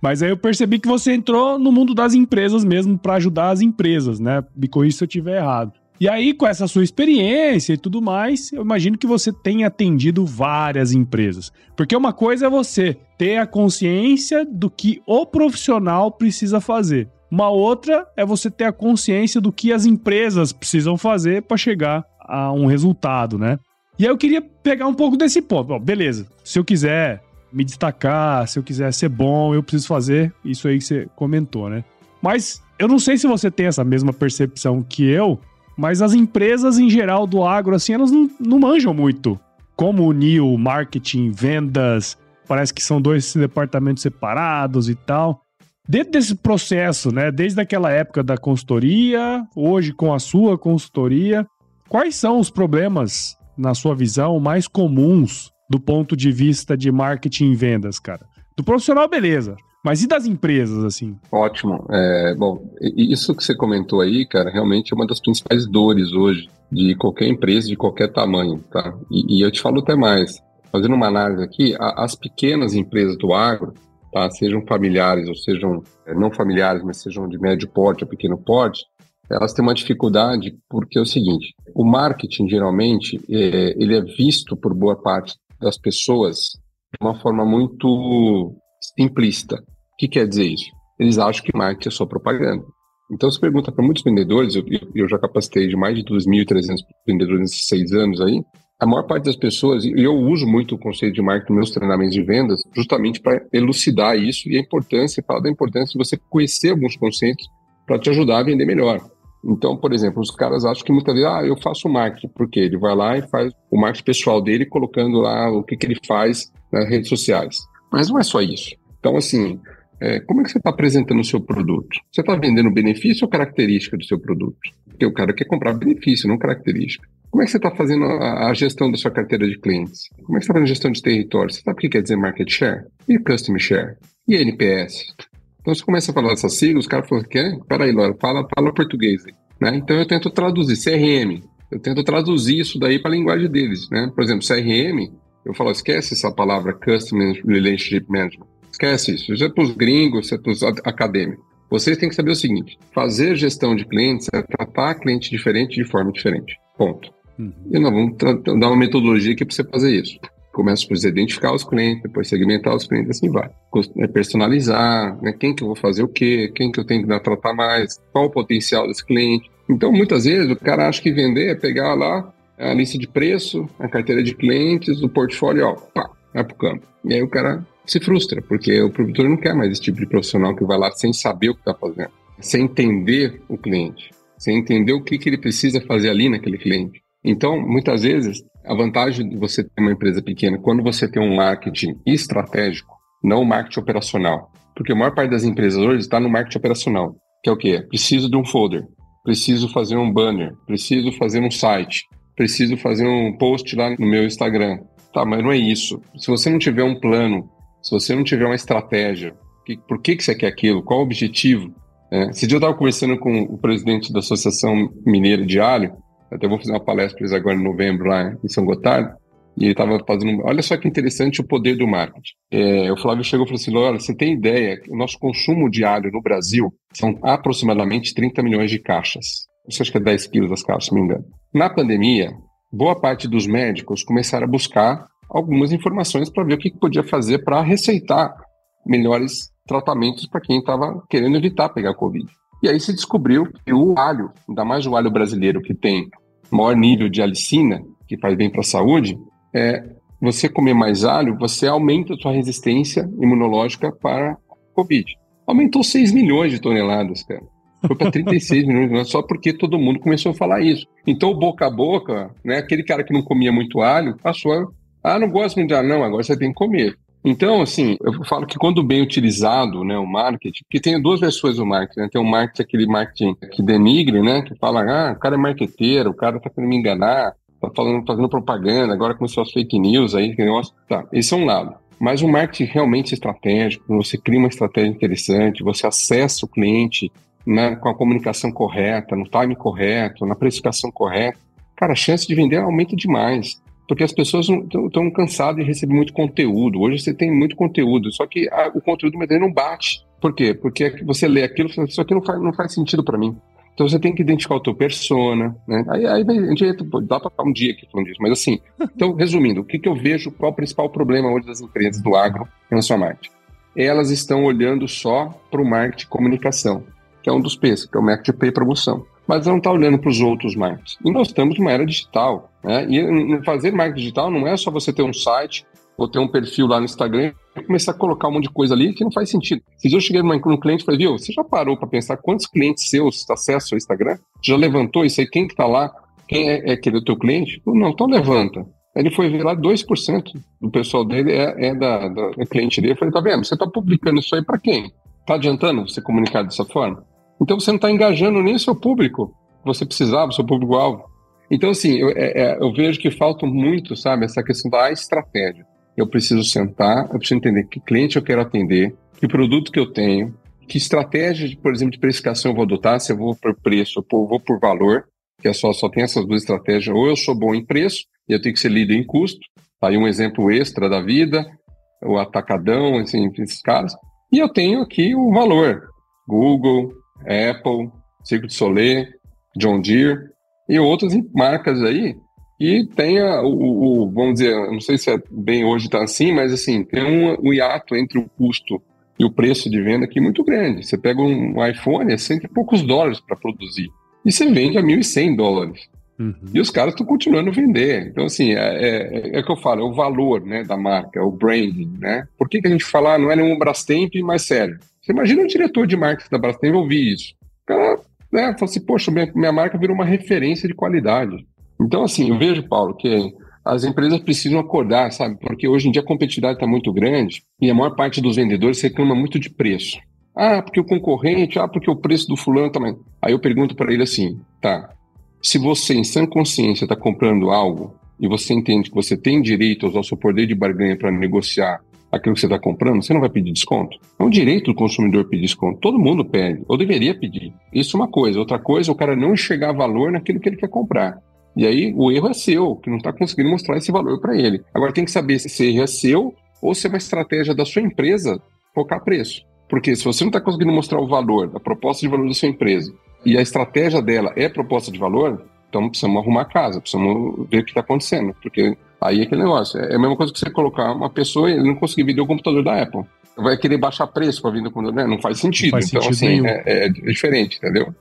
Mas aí eu percebi que você entrou no mundo das empresas mesmo para ajudar as empresas, né? Me corrija se eu estiver errado. E aí, com essa sua experiência e tudo mais, eu imagino que você tenha atendido várias empresas. Porque uma coisa é você ter a consciência do que o profissional precisa fazer. Uma outra é você ter a consciência do que as empresas precisam fazer para chegar a um resultado, né? E aí eu queria pegar um pouco desse ponto. Bom, beleza, se eu quiser me destacar, se eu quiser ser bom, eu preciso fazer isso aí que você comentou, né? Mas eu não sei se você tem essa mesma percepção que eu, mas as empresas em geral do agro, assim, elas não, não manjam muito como unir o marketing, vendas, parece que são dois departamentos separados e tal. Dentro desse processo, né, desde aquela época da consultoria, hoje com a sua consultoria, quais são os problemas, na sua visão, mais comuns do ponto de vista de marketing e vendas, cara? Do profissional, beleza. Mas e das empresas, assim?
Ótimo. É, bom, isso que você comentou aí, cara, realmente é uma das principais dores hoje de qualquer empresa, de qualquer tamanho, tá? E, e eu te falo até mais. Fazendo uma análise aqui, a, as pequenas empresas do agro, tá? sejam familiares ou sejam é, não familiares, mas sejam de médio porte ou pequeno porte, elas têm uma dificuldade porque é o seguinte: o marketing geralmente é, ele é visto por boa parte das pessoas de uma forma muito simplista. O que quer dizer isso? Eles acham que marketing é só propaganda. Então, se pergunta para muitos vendedores, eu, eu já capacitei de mais de 2.300 vendedores nesses seis anos aí, a maior parte das pessoas, e eu uso muito o conceito de marketing nos meus treinamentos de vendas, justamente para elucidar isso e a importância, falar da importância de você conhecer alguns conceitos para te ajudar a vender melhor. Então, por exemplo, os caras acham que muitas vezes, ah, eu faço marketing, porque ele vai lá e faz o marketing pessoal dele, colocando lá o que, que ele faz nas redes sociais. Mas não é só isso. Então, assim, é, como é que você está apresentando o seu produto? Você está vendendo benefício ou característica do seu produto? Porque o cara quer comprar benefício, não característica. Como é que você está fazendo a, gestão da sua carteira de clientes? Como é que você está fazendo gestão de território? Você sabe o que quer dizer market share? E customer share? E NPS? Então você começa a falar dessas siglas, os caras falam, quer? Peraí, Laura, fala, fala português. Né? Então eu tento traduzir CRM, eu tento traduzir isso daí para a linguagem deles. Né? Por exemplo, CRM, eu falo, esquece essa palavra Customer Relationship Management. Esquece isso. Isso é para os gringos, isso é para os acadêmicos. Vocês têm que saber o seguinte: fazer gestão de clientes é tratar cliente diferente de forma diferente. Ponto. Uhum. E nós vamos dar uma metodologia aqui para você fazer isso. Começa por identificar os clientes, depois segmentar os clientes, assim vai. É personalizar, né? quem que eu vou fazer o quê, quem que eu tenho que tratar mais, qual o potencial desse cliente. Então, muitas vezes, o cara acha que vender é pegar lá a lista de preço, a carteira de clientes, o portfólio, ó, pá, vai pro campo. E aí o cara se frustra, porque o produtor não quer mais esse tipo de profissional que vai lá sem saber o que está fazendo, sem entender o cliente, sem entender o que, que ele precisa fazer ali naquele cliente. Então, muitas vezes, a vantagem de você ter uma empresa pequena, quando você tem um marketing estratégico, não um marketing operacional, porque a maior parte das empresas hoje está no marketing operacional, que é o quê? Preciso de um folder, preciso fazer um banner, preciso fazer um site, preciso fazer um post lá no meu Instagram. Tá, mas não é isso. Se você não tiver um plano, se você não tiver uma estratégia, que, por que, que você quer aquilo, qual o objetivo? É, esse dia eu estava conversando com o presidente da Associação Mineira de Alho, até vou fazer uma palestra para eles agora em novembro lá em São Gotardo. E ele estava fazendo. Olha só que interessante o poder do marketing. É, o Flávio chegou e falou assim: olha, você tem ideia o nosso consumo diário no Brasil são aproximadamente 30 milhões de caixas. Você acha que é 10 quilos das caixas, se não me engano. Na pandemia, boa parte dos médicos começaram a buscar algumas informações para ver o que, que podia fazer para receitar melhores tratamentos para quem estava querendo evitar pegar Covid. E aí se descobriu que o alho, ainda mais o alho brasileiro, que tem maior nível de alicina, que faz bem para a saúde, é você comer mais alho, você aumenta a sua resistência imunológica para Covid. Aumentou 6 milhões de toneladas, cara. Foi para 36 milhões, só porque todo mundo começou a falar isso. Então, boca a boca, né, aquele cara que não comia muito alho, passou a, ah, não gosto muito de alho, não, agora você tem que comer. Então, assim, eu falo que quando bem utilizado, né, o marketing, porque tem duas versões do marketing, né? Tem o marketing, aquele marketing que denigre, né, que fala, ah, o cara é marqueteiro, o cara tá querendo me enganar, tá falando, fazendo propaganda, agora começou as fake news aí, que negócio. Tá, esse é um lado. Mas o marketing realmente estratégico, você cria uma estratégia interessante, você acessa o cliente né, com a comunicação correta, no time correto, na precificação correta, cara, a chance de vender aumenta demais porque as pessoas estão cansadas de receber muito conteúdo. Hoje você tem muito conteúdo, só que a, o conteúdo mas não bate. Por quê? Porque você lê aquilo e isso aqui não faz, não faz sentido para mim. Então você tem que identificar o teu persona, né? Aí, aí a gente dá para um dia aqui falando disso, mas assim, então resumindo, o que, que eu vejo, qual o principal problema hoje das empresas do agro em relação ao marketing? Elas estão olhando só para o marketing comunicação, que é um dos P's, que é o marketing pay promoção mas não está olhando para os outros markets. E nós estamos numa era digital. Né? E fazer marketing digital não é só você ter um site ou ter um perfil lá no Instagram e começar a colocar um monte de coisa ali que não faz sentido. Se eu cheguei num cliente e falei, viu, você já parou para pensar quantos clientes seus acessam ao Instagram? Já levantou isso aí? Quem que está lá? Quem é, é aquele teu cliente? Não, então levanta. Ele foi ver lá 2% do pessoal dele é, é da, da é cliente dele. Eu falei, tá vendo? Você está publicando isso aí para quem? Tá adiantando você comunicar dessa forma? Então você não está engajando nem o seu público você precisava, o seu público-alvo. Então, assim, eu, é, é, eu, vejo que falta muito, sabe, essa questão da estratégia. Eu preciso sentar, eu preciso entender que cliente eu quero atender, que produto que eu tenho, que estratégia, por exemplo, de precificação eu vou adotar, se eu vou por preço ou vou por valor, que é só, só tem essas duas estratégias. Ou eu sou bom em preço e eu tenho que ser líder em custo. Tá aí um exemplo extra da vida, o atacadão, assim, esses caras. E eu tenho aqui o valor. Google, Apple, Cirque du Soleil, John Deere e outras marcas aí. E tem a, o, o, vamos dizer, não sei se é bem hoje está assim, mas assim, tem um, um hiato entre o custo e o preço de venda aqui muito grande. Você pega um iPhone, é cento e poucos dólares para produzir. E você vende a 1.100 dólares. Uhum. E os caras estão continuando a vender. Então, assim, é, é, é, que eu falo, é o valor né, da marca, é o branding, né? Por que, que a gente fala, ah, não é nenhum Brastemp, mas sério? Você imagina o diretor de marketing da Brastemp ouvir isso. O cara né, fala assim, poxa, minha, minha marca virou uma referência de qualidade. Então, assim, eu vejo, Paulo, que as empresas precisam acordar, sabe? Porque hoje em dia a competitividade está muito grande e a maior parte dos vendedores reclama muito de preço. Ah, porque o concorrente, ah, porque o preço do fulano também. Aí eu pergunto para ele assim, tá, se você em sã consciência está comprando algo e você entende que você tem direito ao seu poder de barganha para negociar aquilo que você está comprando, você não vai pedir desconto? É um direito do consumidor pedir desconto. Todo mundo pede, ou deveria pedir. Isso é uma coisa. Outra coisa, o cara não enxergar valor naquilo que ele quer comprar. E aí o erro é seu, que não está conseguindo mostrar esse valor para ele. Agora tem que saber se esse erro é seu ou se é uma estratégia da sua empresa focar preço. Porque se você não está conseguindo mostrar o valor, a proposta de valor da sua empresa, e a estratégia dela é proposta de valor, então precisamos arrumar a casa, precisamos ver o que está acontecendo. Porque aí é aquele negócio. É a mesma coisa que você colocar uma pessoa e ele não conseguir vender o computador da Apple. Vai querer baixar preço para vender o computador, né? Não faz sentido. Não faz então, sentido assim, é, é diferente, entendeu?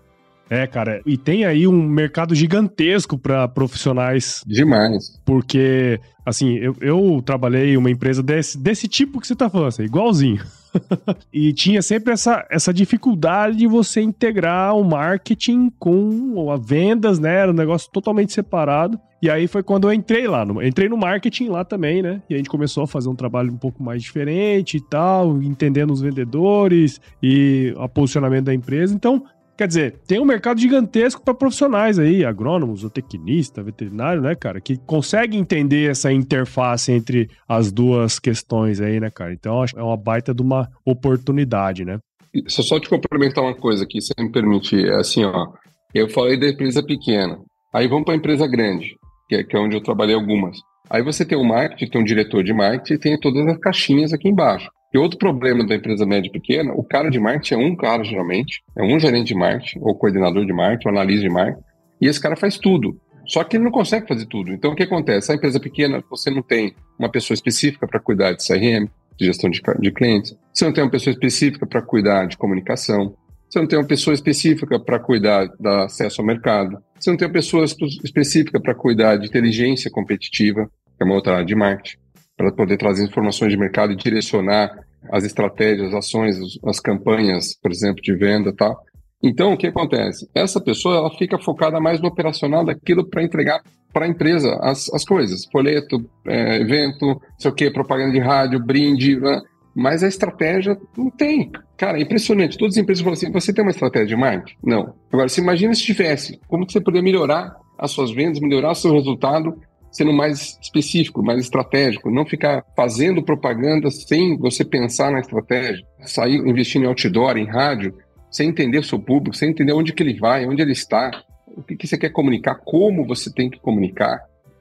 É, cara, e tem aí um mercado gigantesco para profissionais.
Demais.
Porque, assim, eu, eu trabalhei em uma empresa desse, desse tipo que você tá falando, assim, igualzinho. e tinha sempre essa, essa dificuldade de você integrar o marketing com as vendas, né? Era um negócio totalmente separado. E aí foi quando eu entrei lá. No, entrei no marketing lá também, né? E a gente começou a fazer um trabalho um pouco mais diferente e tal, entendendo os vendedores e o posicionamento da empresa. Então, Quer dizer, tem um mercado gigantesco para profissionais aí, agrônomos, zootecnista, veterinário, né, cara, que consegue entender essa interface entre as duas questões aí, né, cara? Então, acho que é uma baita de uma oportunidade, né?
Só só te complementar uma coisa aqui, se me permitir, é assim, ó, eu falei da empresa pequena, aí vamos para a empresa grande, que é, que é onde eu trabalhei algumas. Aí você tem o marketing, tem um diretor de marketing e tem todas as caixinhas aqui embaixo. E outro problema da empresa média e pequena, o cara de marketing é um cara, geralmente, é um gerente de marketing, ou coordenador de marketing, ou analista de marketing, e esse cara faz tudo. Só que ele não consegue fazer tudo. Então, o que acontece? A empresa pequena, você não tem uma pessoa específica para cuidar de CRM, de gestão de, de clientes, você não tem uma pessoa específica para cuidar de comunicação, você não tem uma pessoa específica para cuidar do acesso ao mercado, você não tem uma pessoa específica para cuidar de inteligência competitiva, que é uma outra área de marketing, para poder trazer informações de mercado e direcionar as estratégias, as ações, as campanhas, por exemplo, de venda tal. Então, o que acontece? Essa pessoa ela fica focada mais no operacional daquilo para entregar para a empresa as, as coisas. Folheto, é, evento, sei o que, propaganda de rádio, brinde, né? mas a estratégia não tem. Cara, é impressionante. Todas as empresas falam assim: você tem uma estratégia de marketing? Não. Agora, se imagina se tivesse, como que você poderia melhorar as suas vendas, melhorar seu resultado sendo mais específico, mais estratégico, não ficar fazendo propaganda sem você pensar na estratégia, sair investindo em outdoor, em rádio, sem entender o seu público, sem entender onde que ele vai, onde ele está, o que, que você quer comunicar, como você tem que comunicar.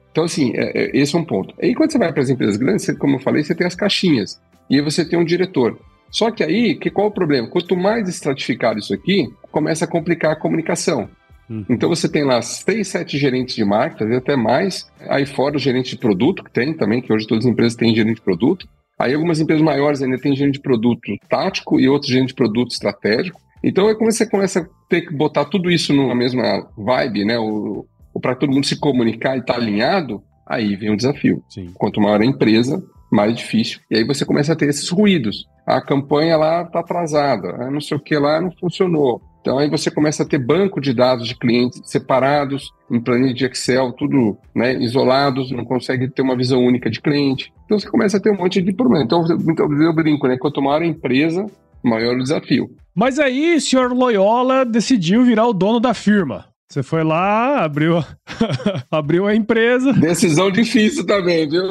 Então, assim, é, é, esse é um ponto. Aí, quando você vai para as empresas grandes, você, como eu falei, você tem as caixinhas. E aí você tem um diretor. Só que aí, que, qual o problema? Quanto mais estratificado isso aqui, começa a complicar a comunicação. Uhum. Então você tem lá seis, sete gerentes de marketing, até mais. Aí fora o gerente de produto, que tem também, que hoje todas as empresas têm gerente de produto. Aí algumas empresas maiores ainda têm gerente de produto tático e outros gerente de produto estratégico. Então é como você começa a ter que botar tudo isso numa mesma vibe, né? O, o para todo mundo se comunicar e estar tá alinhado, aí vem o desafio. Sim. Quanto maior a empresa, mais difícil. E aí você começa a ter esses ruídos. A campanha lá está atrasada, não sei o que lá não funcionou. Então aí você começa a ter banco de dados de clientes separados, em planilha de Excel, tudo né, isolados, não consegue ter uma visão única de cliente. Então você começa a ter um monte de problema. Então, eu brinco, né? Quanto maior a empresa, maior o desafio.
Mas aí, senhor Loyola decidiu virar o dono da firma. Você foi lá, abriu, abriu a empresa.
Decisão difícil também, viu?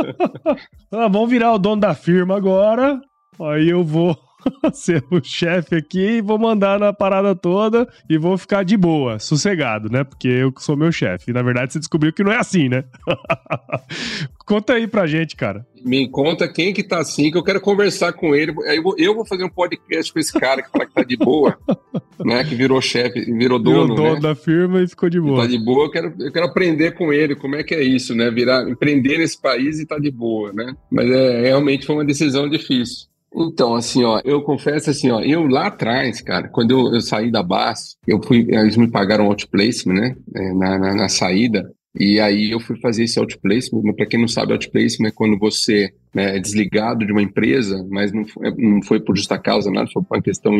ah, vamos virar o dono da firma agora. Aí eu vou ser o chefe aqui e vou mandar na parada toda e vou ficar de boa, sossegado, né? Porque eu sou meu chefe. E na verdade você descobriu que não é assim, né? Conta aí pra gente, cara.
Me conta quem que tá assim, que eu quero conversar com ele. Eu vou fazer um podcast com esse cara que fala que tá de boa, né? Que virou chefe, virou dono. Virou dono
né? da firma e ficou de boa.
tá de boa, eu quero, eu quero aprender com ele como é que é isso, né? Virar, empreender nesse país e tá de boa, né? Mas é, realmente foi uma decisão difícil. Então, assim, ó, eu confesso assim, ó, eu lá atrás, cara, quando eu, eu saí da BAS, eu fui, eles me pagaram outplacement, né, é, na, na, na, saída, e aí eu fui fazer esse outplacement, para quem não sabe, outplacement é quando você né, é desligado de uma empresa, mas não foi, não foi por justa causa, nada, foi por uma questão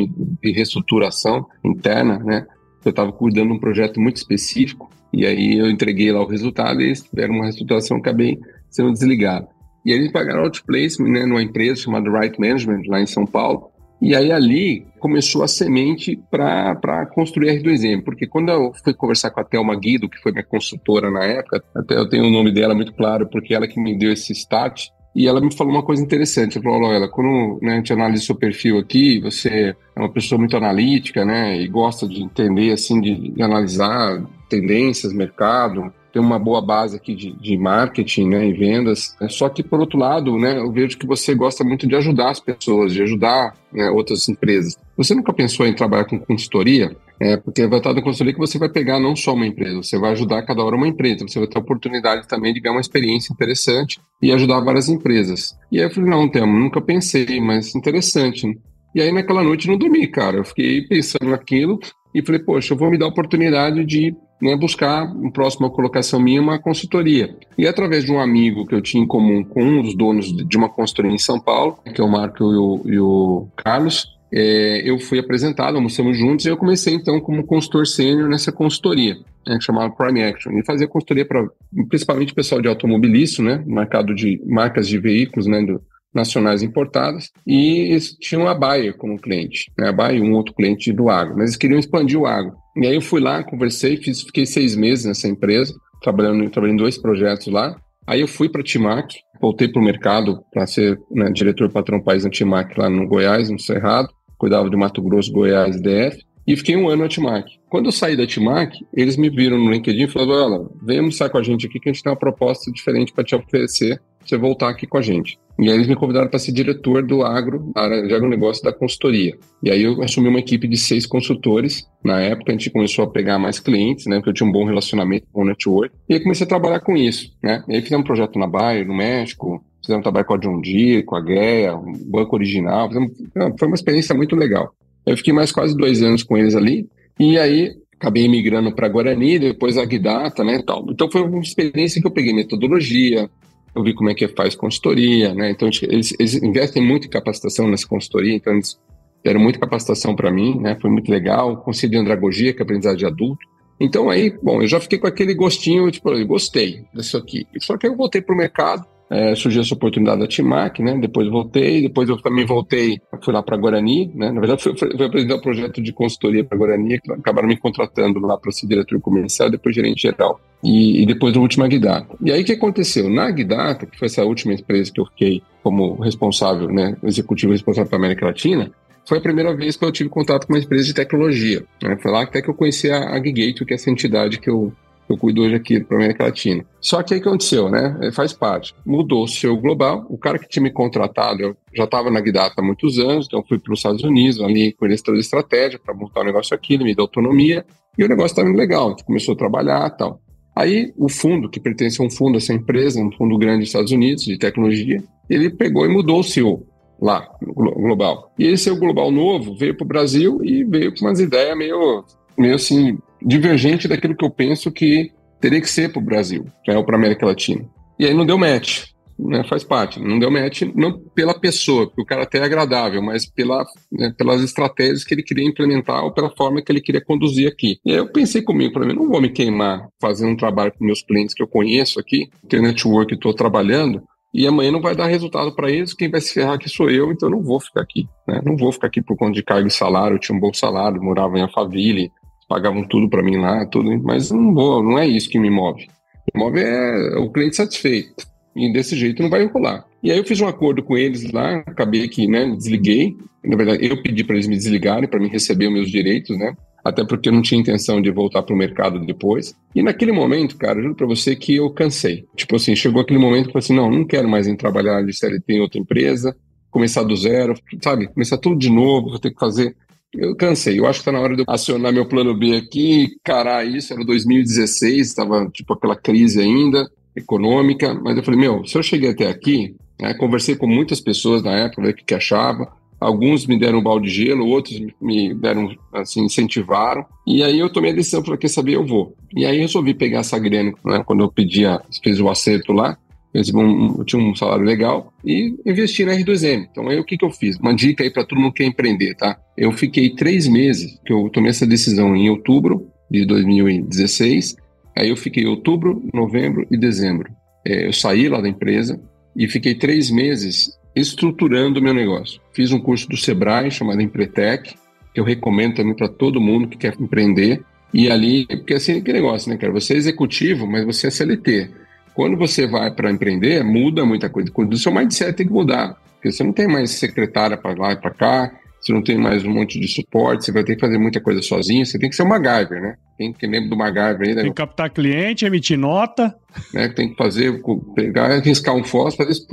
de reestruturação interna, né, eu estava cuidando de um projeto muito específico, e aí eu entreguei lá o resultado e eles tiveram uma reestruturação, acabei sendo desligado. E eles pagaram outplacement né, numa empresa chamada Right Management, lá em São Paulo. E aí ali começou a semente para construir a R2M, porque quando eu fui conversar com a Thelma Guido, que foi minha consultora na época, até eu tenho o nome dela muito claro, porque ela que me deu esse start, E ela me falou uma coisa interessante. Ela falou, olha, quando né, a gente analisa o seu perfil aqui, você é uma pessoa muito analítica, né? E gosta de entender, assim, de, de analisar tendências, mercado, tem uma boa base aqui de, de marketing né, e vendas. Só que, por outro lado, né, eu vejo que você gosta muito de ajudar as pessoas, de ajudar né, outras empresas. Você nunca pensou em trabalhar com consultoria? É, porque vai estar na consultoria que você vai pegar não só uma empresa, você vai ajudar cada hora uma empresa, você vai ter a oportunidade também de ganhar uma experiência interessante e ajudar várias empresas. E aí eu falei, não, Temo, nunca pensei, mas interessante. Né? E aí naquela noite não dormi, cara. Eu fiquei pensando naquilo e falei, poxa, eu vou me dar a oportunidade de né, buscar, uma próxima colocação minha, uma consultoria. E através de um amigo que eu tinha em comum com um dos donos de uma consultoria em São Paulo, que é o Marco e o, e o Carlos, é, eu fui apresentado, almoçamos juntos, e eu comecei então como consultor sênior nessa consultoria, né, que chamava Prime Action, e fazia consultoria para principalmente pessoal de automobilismo, né, mercado de marcas de veículos, né, do, nacionais importadas, e tinham a Bayer como cliente, né, a Bayer um outro cliente do agro, mas eles queriam expandir o agro. E aí eu fui lá, conversei, fiz, fiquei seis meses nessa empresa, trabalhando, trabalhando em dois projetos lá, Aí eu fui para Timac, voltei para o mercado para ser né, diretor patrão país na Timac lá no Goiás, no Cerrado cuidava de Mato Grosso, Goiás, DF, e fiquei um ano na Timac. Quando eu saí da Timac, eles me viram no LinkedIn e falaram: olha, vem almoçar com a gente aqui que a gente tem uma proposta diferente para te oferecer, você voltar aqui com a gente. E aí eles me convidaram para ser diretor do agro, área de agronegócio da consultoria. E aí eu assumi uma equipe de seis consultores. Na época a gente começou a pegar mais clientes, né? Porque eu tinha um bom relacionamento com o network. E aí comecei a trabalhar com isso, né? E aí fizemos um projeto na Bayer, no México, fizemos trabalho com a John Deere, com a GEA, um banco original. Fizemos, foi uma experiência muito legal. Eu fiquei mais quase dois anos com eles ali, e aí acabei migrando para Guarani, depois a Guidata, né, tal. Então foi uma experiência que eu peguei metodologia, eu vi como é que faz consultoria, né, então eles, eles investem muito em capacitação nessa consultoria, então eles deram muita capacitação para mim, né, foi muito legal, conselho de andragogia, que é aprendizagem de adulto. Então aí, bom, eu já fiquei com aquele gostinho, tipo, eu gostei disso aqui. Só que eu voltei para o mercado, é, surgiu essa oportunidade da Timac, né? Depois voltei, depois eu também voltei, fui lá para Guarani, né? Na verdade, fui, apresentar um projeto de consultoria para Guarani, que acabaram me contratando lá para ser diretor comercial, depois gerente geral. E, e depois na última Guidata. E aí o que aconteceu? Na Guidata, que foi essa última empresa que eu fiquei como responsável, né? Executivo responsável para América Latina, foi a primeira vez que eu tive contato com uma empresa de tecnologia. Né? Foi lá até que eu conheci a Agigate, que é essa entidade que eu eu cuido hoje aqui para América Latina. Só que aí que aconteceu, né? É, faz parte. Mudou o seu global. O cara que tinha me contratado, eu já estava na Guidata há muitos anos, então fui para os Estados Unidos, ali com ele toda a estratégia para montar o negócio aqui, ele me deu autonomia e o negócio estava indo legal. A gente começou a trabalhar tal. Aí o fundo, que pertence a um fundo, essa empresa, um fundo grande dos Estados Unidos de tecnologia, ele pegou e mudou o seu lá, global. E esse seu global novo veio para o Brasil e veio com umas ideias meio, meio assim, divergente daquilo que eu penso que teria que ser para o Brasil, que é o para a América Latina. E aí não deu match, né, faz parte. Não deu match não pela pessoa, porque o cara até é agradável, mas pela, né, pelas estratégias que ele queria implementar ou pela forma que ele queria conduzir aqui. E aí eu pensei comigo, para mim, não vou me queimar fazendo um trabalho com meus clientes que eu conheço aqui, que é network que estou trabalhando, e amanhã não vai dar resultado para eles, quem vai se ferrar aqui sou eu, então eu não vou ficar aqui. Né? Não vou ficar aqui por conta de cargo e salário, eu tinha um bom salário, morava em Alphaville, pagavam tudo para mim lá, tudo, mas não vou, não é isso que me move. Me move é o cliente satisfeito. E desse jeito não vai rolar. E aí eu fiz um acordo com eles lá, acabei que, né, desliguei. Na verdade, eu pedi para eles me desligarem para me receber os meus direitos, né? Até porque eu não tinha intenção de voltar para o mercado depois. E naquele momento, cara, juro para você que eu cansei. Tipo assim, chegou aquele momento que eu falei assim: não, não quero mais ir trabalhar de CLT em outra empresa, começar do zero, sabe? Começar tudo de novo, vou ter que fazer eu cansei. Eu acho que está na hora de eu acionar meu plano B aqui, encarar isso. Era 2016, estava tipo aquela crise ainda econômica, mas eu falei, meu, se eu cheguei até aqui, né, conversei com muitas pessoas na época, ver o que, que achava. Alguns me deram um balde de gelo, outros me deram, assim, incentivaram. E aí eu tomei a decisão, falei, quer saber, eu vou. E aí resolvi pegar essa grana, né, quando eu pedia, fiz o acerto lá, eu tinha um salário legal e investi na R2M. Então, aí o que, que eu fiz? Uma dica aí para todo mundo que quer empreender, tá? Eu fiquei três meses, que eu tomei essa decisão em outubro de 2016. Aí eu fiquei outubro, novembro e dezembro. É, eu saí lá da empresa e fiquei três meses estruturando o meu negócio. Fiz um curso do Sebrae chamado Empretec, que eu recomendo também para todo mundo que quer empreender. E ali, porque assim, que negócio, né, cara? Você é executivo, mas você é CLT. Quando você vai para empreender, muda muita coisa. Quando o seu mindset tem que mudar, porque você não tem mais secretária para lá e para cá, você não tem mais um monte de suporte, você vai ter que fazer muita coisa sozinho, você tem que ser o MacGyver, né? Quem, quem lembra do MacGyver né?
Tem que captar cliente, emitir nota.
Né? Tem que fazer, pegar, riscar um fósforo, fazer isso.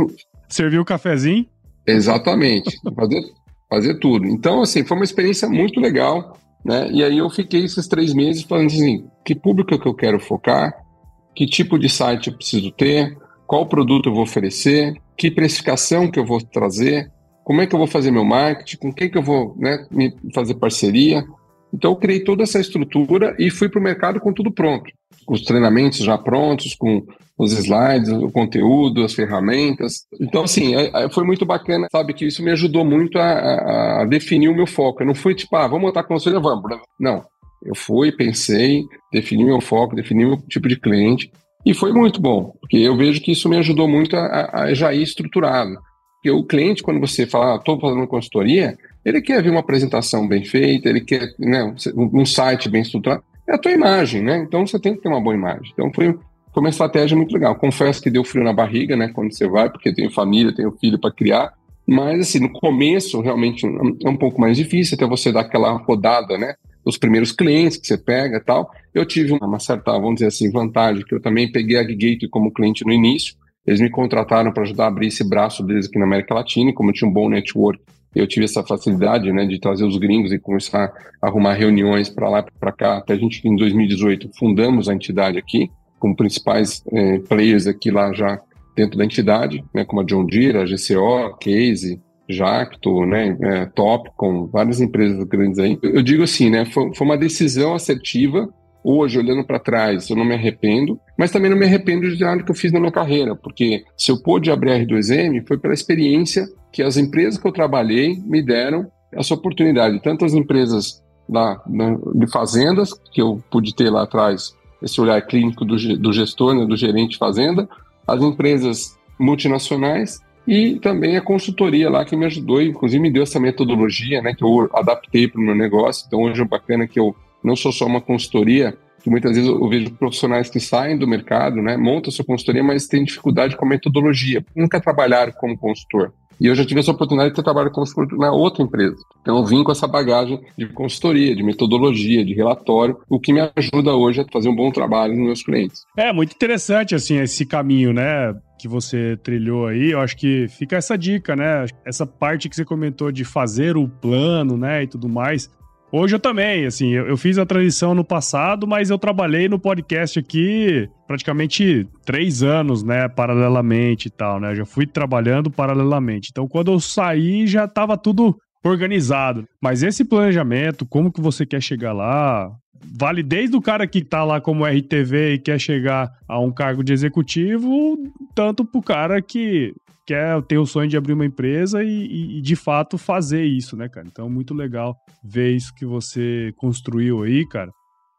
Servir o cafezinho.
Exatamente. fazer, fazer tudo. Então, assim, foi uma experiência muito legal, né? E aí eu fiquei esses três meses falando assim, que público que eu quero focar, que tipo de site eu preciso ter, qual produto eu vou oferecer, que precificação que eu vou trazer, como é que eu vou fazer meu marketing, com quem que eu vou né, fazer parceria. Então eu criei toda essa estrutura e fui para o mercado com tudo pronto, com os treinamentos já prontos, com os slides, o conteúdo, as ferramentas. Então assim, é, é, foi muito bacana, sabe que isso me ajudou muito a, a definir o meu foco. Eu não fui tipo, ah, vamos montar consultoria, vamos. Não, eu fui, pensei, defini meu foco, defini meu tipo de cliente e foi muito bom, porque eu vejo que isso me ajudou muito a, a já ir estruturado. Porque o cliente, quando você fala, estou ah, fazendo consultoria, ele quer ver uma apresentação bem feita, ele quer né, um site bem estruturado. É a tua imagem, né? Então você tem que ter uma boa imagem. Então foi, foi uma estratégia muito legal. Confesso que deu frio na barriga, né? Quando você vai, porque tenho família, tenho filho para criar. Mas, assim, no começo, realmente é um pouco mais difícil, até você dar aquela rodada, né? Os primeiros clientes que você pega e tal. Eu tive uma certa, vamos dizer assim, vantagem, que eu também peguei a Gate como cliente no início. Eles me contrataram para ajudar a abrir esse braço deles aqui na América Latina, e como eu tinha um bom network, eu tive essa facilidade, né, de trazer os gringos e começar a arrumar reuniões para lá para cá. Até a gente, em 2018, fundamos a entidade aqui, com principais eh, players aqui lá já dentro da entidade, né, como a John Deere, a GCO, Case, Jacto, né, é, Top, com várias empresas grandes aí. Eu digo assim, né, foi, foi uma decisão assertiva Hoje, olhando para trás, eu não me arrependo, mas também não me arrependo de nada que eu fiz na minha carreira, porque se eu pude abrir a R2M foi pela experiência que as empresas que eu trabalhei me deram essa oportunidade. Tanto as empresas lá de fazendas, que eu pude ter lá atrás, esse olhar clínico do, do gestor, né, do gerente de fazenda, as empresas multinacionais e também a consultoria lá que me ajudou, inclusive me deu essa metodologia, né, que eu adaptei para o meu negócio. Então hoje é bacana que eu não sou só uma consultoria, que muitas vezes eu vejo profissionais que saem do mercado, né, montam sua consultoria, mas têm dificuldade com a metodologia, nunca trabalharam como consultor. E eu já tive essa oportunidade de ter trabalhado como consultor na outra empresa. Então eu vim com essa bagagem de consultoria, de metodologia, de relatório, o que me ajuda hoje a fazer um bom trabalho nos meus clientes.
É muito interessante assim esse caminho, né? Que você trilhou aí, eu acho que fica essa dica, né? Essa parte que você comentou de fazer o plano, né, e tudo mais. Hoje eu também, assim, eu, eu, fiz a transição no passado, mas eu trabalhei no podcast aqui praticamente três anos, né, paralelamente e tal, né? Já fui trabalhando paralelamente. Então, quando eu saí, já estava tudo organizado. Mas esse planejamento, como que você quer chegar lá, vale desde o cara que tá lá como RTV e quer chegar a um cargo de executivo, tanto pro cara que quer ter o sonho de abrir uma empresa e, e, de fato fazer isso, né, cara? Então, muito legal ver isso que você construiu aí, cara.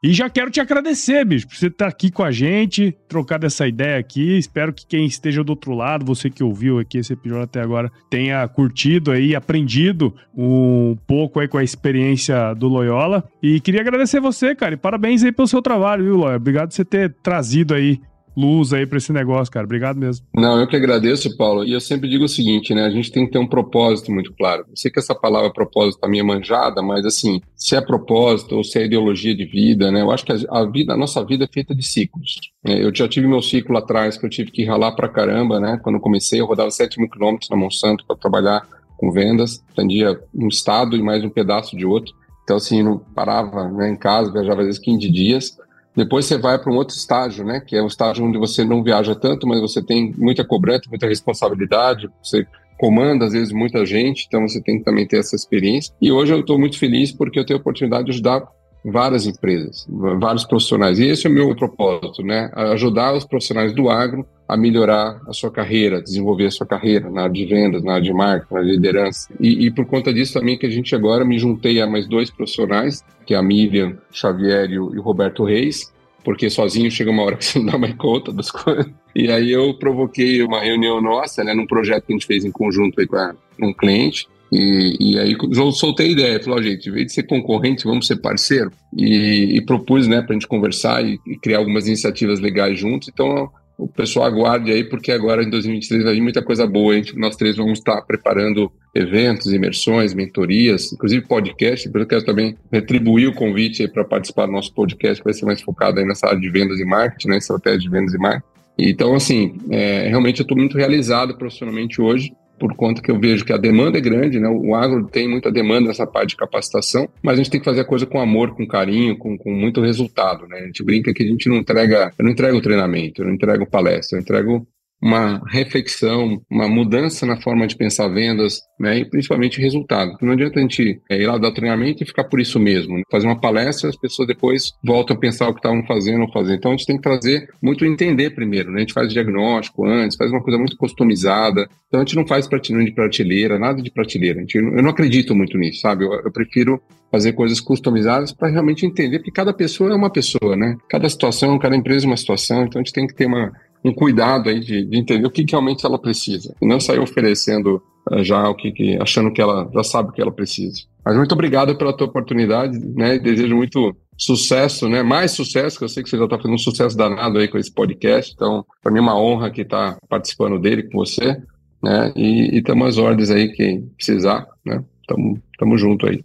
E já quero te agradecer, bicho, por você estar aqui com a gente, trocar dessa ideia aqui. Espero que quem esteja do outro lado, você que ouviu aqui esse episódio até agora, tenha curtido aí, aprendido um pouco aí com a experiência do Loyola. E queria agradecer você, cara, e parabéns aí pelo seu trabalho, viu, Loyola? Obrigado por você ter trazido aí luz aí para esse negócio, cara. Obrigado mesmo.
Não, eu que agradeço, Paulo. E eu sempre digo o seguinte, né? A gente tem que ter um propósito muito claro. Eu sei que essa palavra propósito tá minha manjada, mas assim, se é propósito ou se é ideologia de vida, né? Eu acho que a, vida, a nossa vida é feita de ciclos. É, eu já tive meu ciclo atrás que eu tive que ralar pra caramba, né? Quando eu comecei, eu rodava 7 mil quilômetros na Monsanto para trabalhar com vendas, atendia um estado e mais um pedaço de outro. Então, assim, não parava né, em casa, viajava às vezes 15 dias. Depois você vai para um outro estágio, né? Que é um estágio onde você não viaja tanto, mas você tem muita cobrança, muita responsabilidade, você comanda às vezes muita gente, então você tem que também ter essa experiência. E hoje eu estou muito feliz porque eu tenho a oportunidade de ajudar várias empresas, vários profissionais. E esse é o meu propósito, né? Ajudar os profissionais do agro a melhorar a sua carreira, desenvolver a sua carreira na área de vendas, na área de marketing, na liderança. E, e, por conta disso também que a gente agora me juntei a mais dois profissionais, que é a Miriam Xavier e o Roberto Reis, porque sozinho chega uma hora que você não dá mais conta das coisas. E aí eu provoquei uma reunião nossa, né, num projeto que a gente fez em conjunto aí com a, um cliente, e, e, aí eu soltei a ideia, falou, gente, em vez de ser concorrente, vamos ser parceiro. E, e propus, né, para a gente conversar e, e, criar algumas iniciativas legais juntos. Então, o pessoal aguarde aí, porque agora em 2023 vai vir muita coisa boa. Hein? Nós três vamos estar preparando eventos, imersões, mentorias, inclusive podcast. Eu quero também retribuir o convite para participar do nosso podcast, que vai ser mais focado aí nessa área de vendas e marketing, né? estratégia de vendas e marketing. Então, assim, é, realmente eu estou muito realizado profissionalmente hoje por conta que eu vejo que a demanda é grande, né? O agro tem muita demanda nessa parte de capacitação, mas a gente tem que fazer a coisa com amor, com carinho, com, com muito resultado, né? A gente brinca que a gente não entrega, eu não entrego treinamento, eu não entrego palestra, eu entrego uma reflexão, uma mudança na forma de pensar vendas, né, e principalmente resultado. Não adianta a gente é, ir lá dar treinamento e ficar por isso mesmo. Né? Fazer uma palestra, as pessoas depois voltam a pensar o que estavam fazendo ou fazendo. Então a gente tem que trazer muito entender primeiro. Né? A gente faz diagnóstico antes, faz uma coisa muito customizada. Então a gente não faz prateleira de prateleira, nada de prateleira. Gente, eu não acredito muito nisso, sabe? eu, eu prefiro fazer coisas customizadas para realmente entender, porque cada pessoa é uma pessoa, né? Cada situação, cada empresa é uma situação, então a gente tem que ter uma, um cuidado aí de, de, entender o que, que realmente ela precisa. E não sair oferecendo uh, já o que, que, achando que ela já sabe o que ela precisa. Mas muito obrigado pela tua oportunidade, né? Desejo muito sucesso, né? Mais sucesso, que eu sei que você já está fazendo um sucesso danado aí com esse podcast. Então, para mim é uma honra que tá participando dele com você, né? E, e temos as ordens aí que precisar, né? Tamo, tamo junto aí.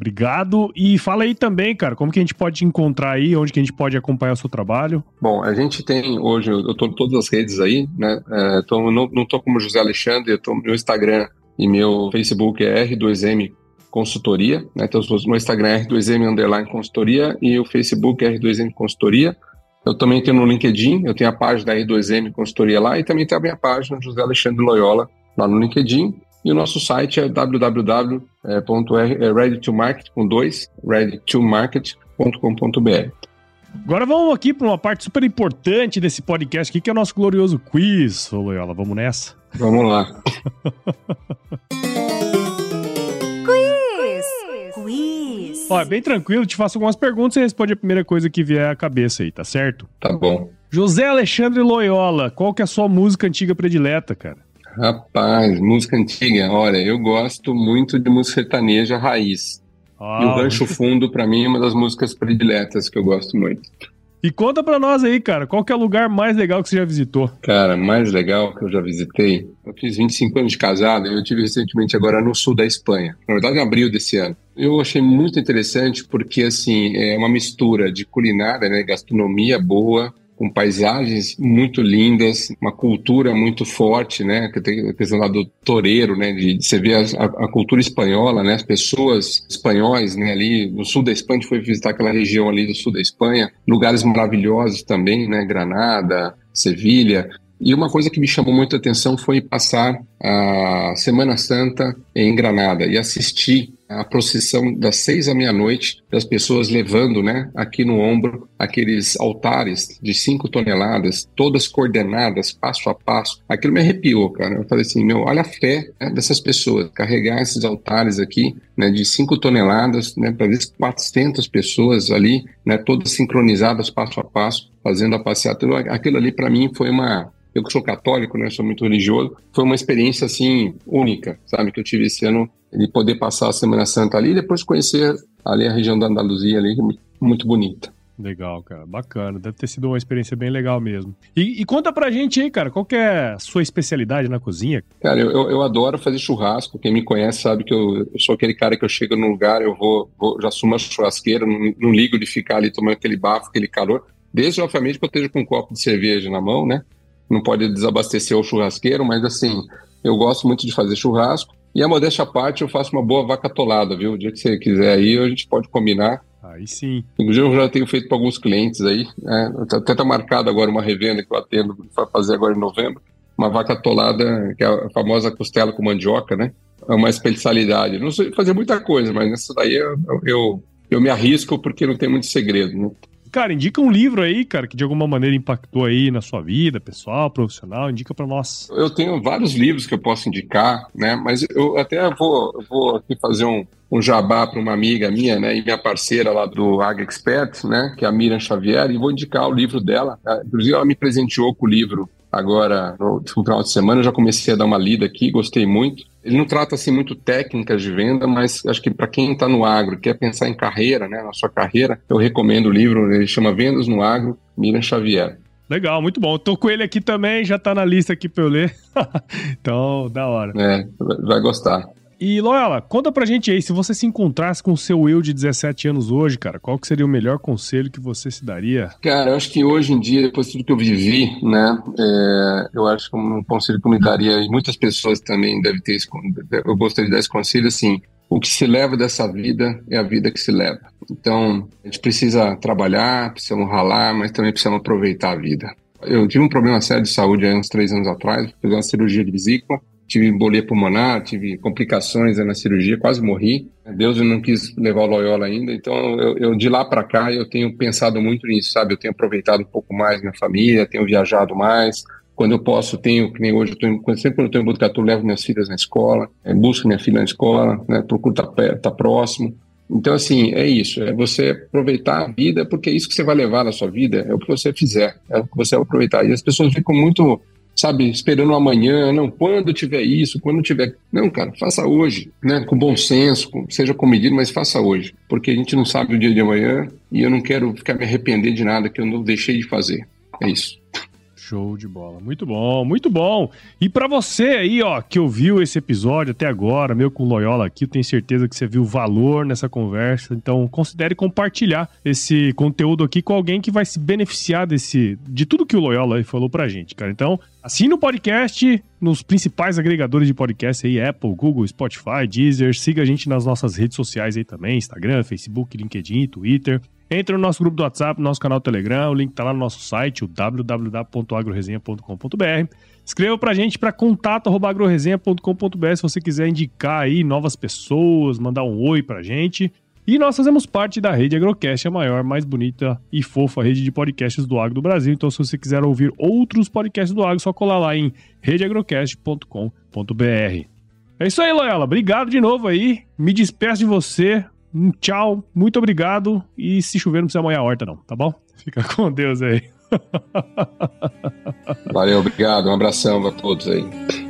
Obrigado. E fala aí também, cara, como que a gente pode te encontrar aí, onde que a gente pode acompanhar o seu trabalho?
Bom, a gente tem hoje, eu tô em todas as redes aí, né? É, tô, não, tô como José Alexandre, eu tô meu Instagram e meu Facebook é R2M Consultoria, né? Então, meu Instagram é R2M Underline Consultoria e o Facebook é R2M Consultoria. Eu também tenho no LinkedIn, eu tenho a página da R2M Consultoria lá e também tem a minha página José Alexandre Loyola lá no LinkedIn. E o nosso site é www.readytomarket com dois, readytomarket.com.br.
Agora vamos aqui para uma parte super importante desse podcast aqui, que é o nosso glorioso quiz. Ô, Loyola, vamos nessa?
Vamos lá.
quiz! Quiz! Ó, é bem tranquilo, te faço algumas perguntas e responde a primeira coisa que vier à cabeça aí, tá certo?
Tá bom.
José Alexandre Loyola, qual que é a sua música antiga predileta, cara?
Rapaz, música antiga. Olha, eu gosto muito de música sertaneja raiz. Ah, e o Rancho Fundo, para mim, é uma das músicas prediletas que eu gosto muito.
E conta pra nós aí, cara, qual que é o lugar mais legal que você já visitou?
Cara, mais legal que eu já visitei? Eu fiz 25 anos de casado e eu tive recentemente agora no sul da Espanha. Na verdade, em abril desse ano. Eu achei muito interessante porque, assim, é uma mistura de culinária, né, gastronomia boa, com paisagens muito lindas, uma cultura muito forte, né? Que tem a questão lá do toureiro, né? De, de você ver a, a, cultura espanhola, né? As pessoas espanhóis, né? Ali no sul da Espanha, a gente foi visitar aquela região ali do sul da Espanha, lugares maravilhosos também, né? Granada, Sevilha. E uma coisa que me chamou muita atenção foi passar a Semana Santa em Granada e assistir a procissão das seis à meia-noite, das pessoas levando, né, aqui no ombro, aqueles altares de cinco toneladas, todas coordenadas, passo a passo. Aquilo me arrepiou, cara. Eu falei assim, meu, olha a fé né, dessas pessoas, carregar esses altares aqui, né, de cinco toneladas, né, para 400 pessoas ali, né, todas sincronizadas, passo a passo, fazendo a passeata. Aquilo ali, para mim, foi uma eu que sou católico, né, sou muito religioso, foi uma experiência assim única, sabe, que eu tive esse ano de poder passar a Semana Santa ali e depois conhecer ali a região da Andaluzia ali, muito bonita.
Legal, cara. Bacana. Deve ter sido uma experiência bem legal mesmo. E, e conta pra gente aí, cara, qual que é a sua especialidade na cozinha?
Cara, eu, eu adoro fazer churrasco. Quem me conhece sabe que eu, eu sou aquele cara que eu chego num lugar, eu vou, vou já assumo a churrasqueira, não, não ligo de ficar ali tomando aquele bafo, aquele calor. Desde, obviamente, que eu esteja com um copo de cerveja na mão, né? Não pode desabastecer o churrasqueiro, mas assim, eu gosto muito de fazer churrasco. E a modéstia à parte, eu faço uma boa vaca tolada, viu? O dia que você quiser aí, a gente pode combinar.
Aí sim.
Inclusive, eu já tenho feito para alguns clientes aí. Né? Até tá marcado agora uma revenda que eu atendo para fazer agora em novembro. Uma vaca tolada, que é a famosa costela com mandioca, né? É uma especialidade. Não sei fazer muita coisa, mas nessa daí eu, eu, eu me arrisco porque não tem muito segredo, né?
Cara, indica um livro aí, cara, que de alguma maneira impactou aí na sua vida, pessoal, profissional, indica para nós.
Eu tenho vários livros que eu posso indicar, né? Mas eu até vou, vou aqui fazer um, um jabá para uma amiga minha, né, e minha parceira lá do Ag Expert, né, que é a Miriam Xavier, e vou indicar o livro dela. Né? Inclusive, ela me presenteou com o livro agora no final de semana. Eu já comecei a dar uma lida aqui, gostei muito. Ele não trata assim muito técnicas de venda, mas acho que para quem está no agro, quer pensar em carreira, né, na sua carreira, eu recomendo o livro. Ele chama Vendas no Agro, Miriam Xavier.
Legal, muito bom. tô com ele aqui também, já tá na lista aqui pra eu ler. então, da hora.
É, vai gostar.
E Loyola, conta pra gente aí, se você se encontrasse com o seu eu de 17 anos hoje, cara, qual que seria o melhor conselho que você se daria?
Cara, eu acho que hoje em dia, depois de tudo que eu vivi, né, é, eu acho que um conselho que eu me daria, e muitas pessoas também devem ter eu gostaria de dar esse conselho, assim, o que se leva dessa vida é a vida que se leva. Então, a gente precisa trabalhar, precisamos ralar, mas também precisamos aproveitar a vida. Eu tive um problema sério de saúde há uns três anos atrás, fiz uma cirurgia de vesícula, tive embolia pulmonar, tive complicações na cirurgia, quase morri. Deus não quis levar o Loyola ainda, então eu, eu de lá para cá eu tenho pensado muito nisso, sabe? Eu tenho aproveitado um pouco mais minha família, tenho viajado mais. Quando eu posso, tenho, que nem hoje, eu tô, sempre quando eu estou em Botucatu, levo minhas filhas na escola, é, busco minha filha na escola, né, procuro estar tá, tá próximo. Então, assim, é isso, é você aproveitar a vida, porque é isso que você vai levar na sua vida, é o que você fizer, é o que você vai aproveitar. E as pessoas ficam muito sabe, esperando amanhã, não, quando tiver isso, quando tiver. Não, cara, faça hoje, né? Com bom senso, com, seja comedido, mas faça hoje. Porque a gente não sabe o dia de amanhã e eu não quero ficar me arrepender de nada que eu não deixei de fazer. É isso.
Show de bola. Muito bom, muito bom. E para você aí, ó, que ouviu esse episódio até agora, meu com Loyola aqui, eu tenho certeza que você viu valor nessa conversa. Então, considere compartilhar esse conteúdo aqui com alguém que vai se beneficiar desse de tudo que o Loyola falou pra gente, cara. Então, assine o podcast nos principais agregadores de podcast aí, Apple, Google, Spotify, Deezer. Siga a gente nas nossas redes sociais aí também, Instagram, Facebook, LinkedIn, Twitter. Entre no nosso grupo do WhatsApp, no nosso canal do Telegram, o link tá lá no nosso site, o www.agroresenha.com.br. Escreva pra gente para contato@agroresenha.com.br se você quiser indicar aí novas pessoas, mandar um oi pra gente. E nós fazemos parte da rede Agrocast, a maior, mais bonita e fofa rede de podcasts do agro do Brasil. Então, se você quiser ouvir outros podcasts do agro, só colar lá em redeagrocast.com.br. É isso aí, Loyola. Obrigado de novo aí. Me despeço de você. Um tchau, muito obrigado. E se chover, não precisa molhar a horta, não, tá bom? Fica com Deus aí.
Valeu, obrigado. Um abração a todos aí.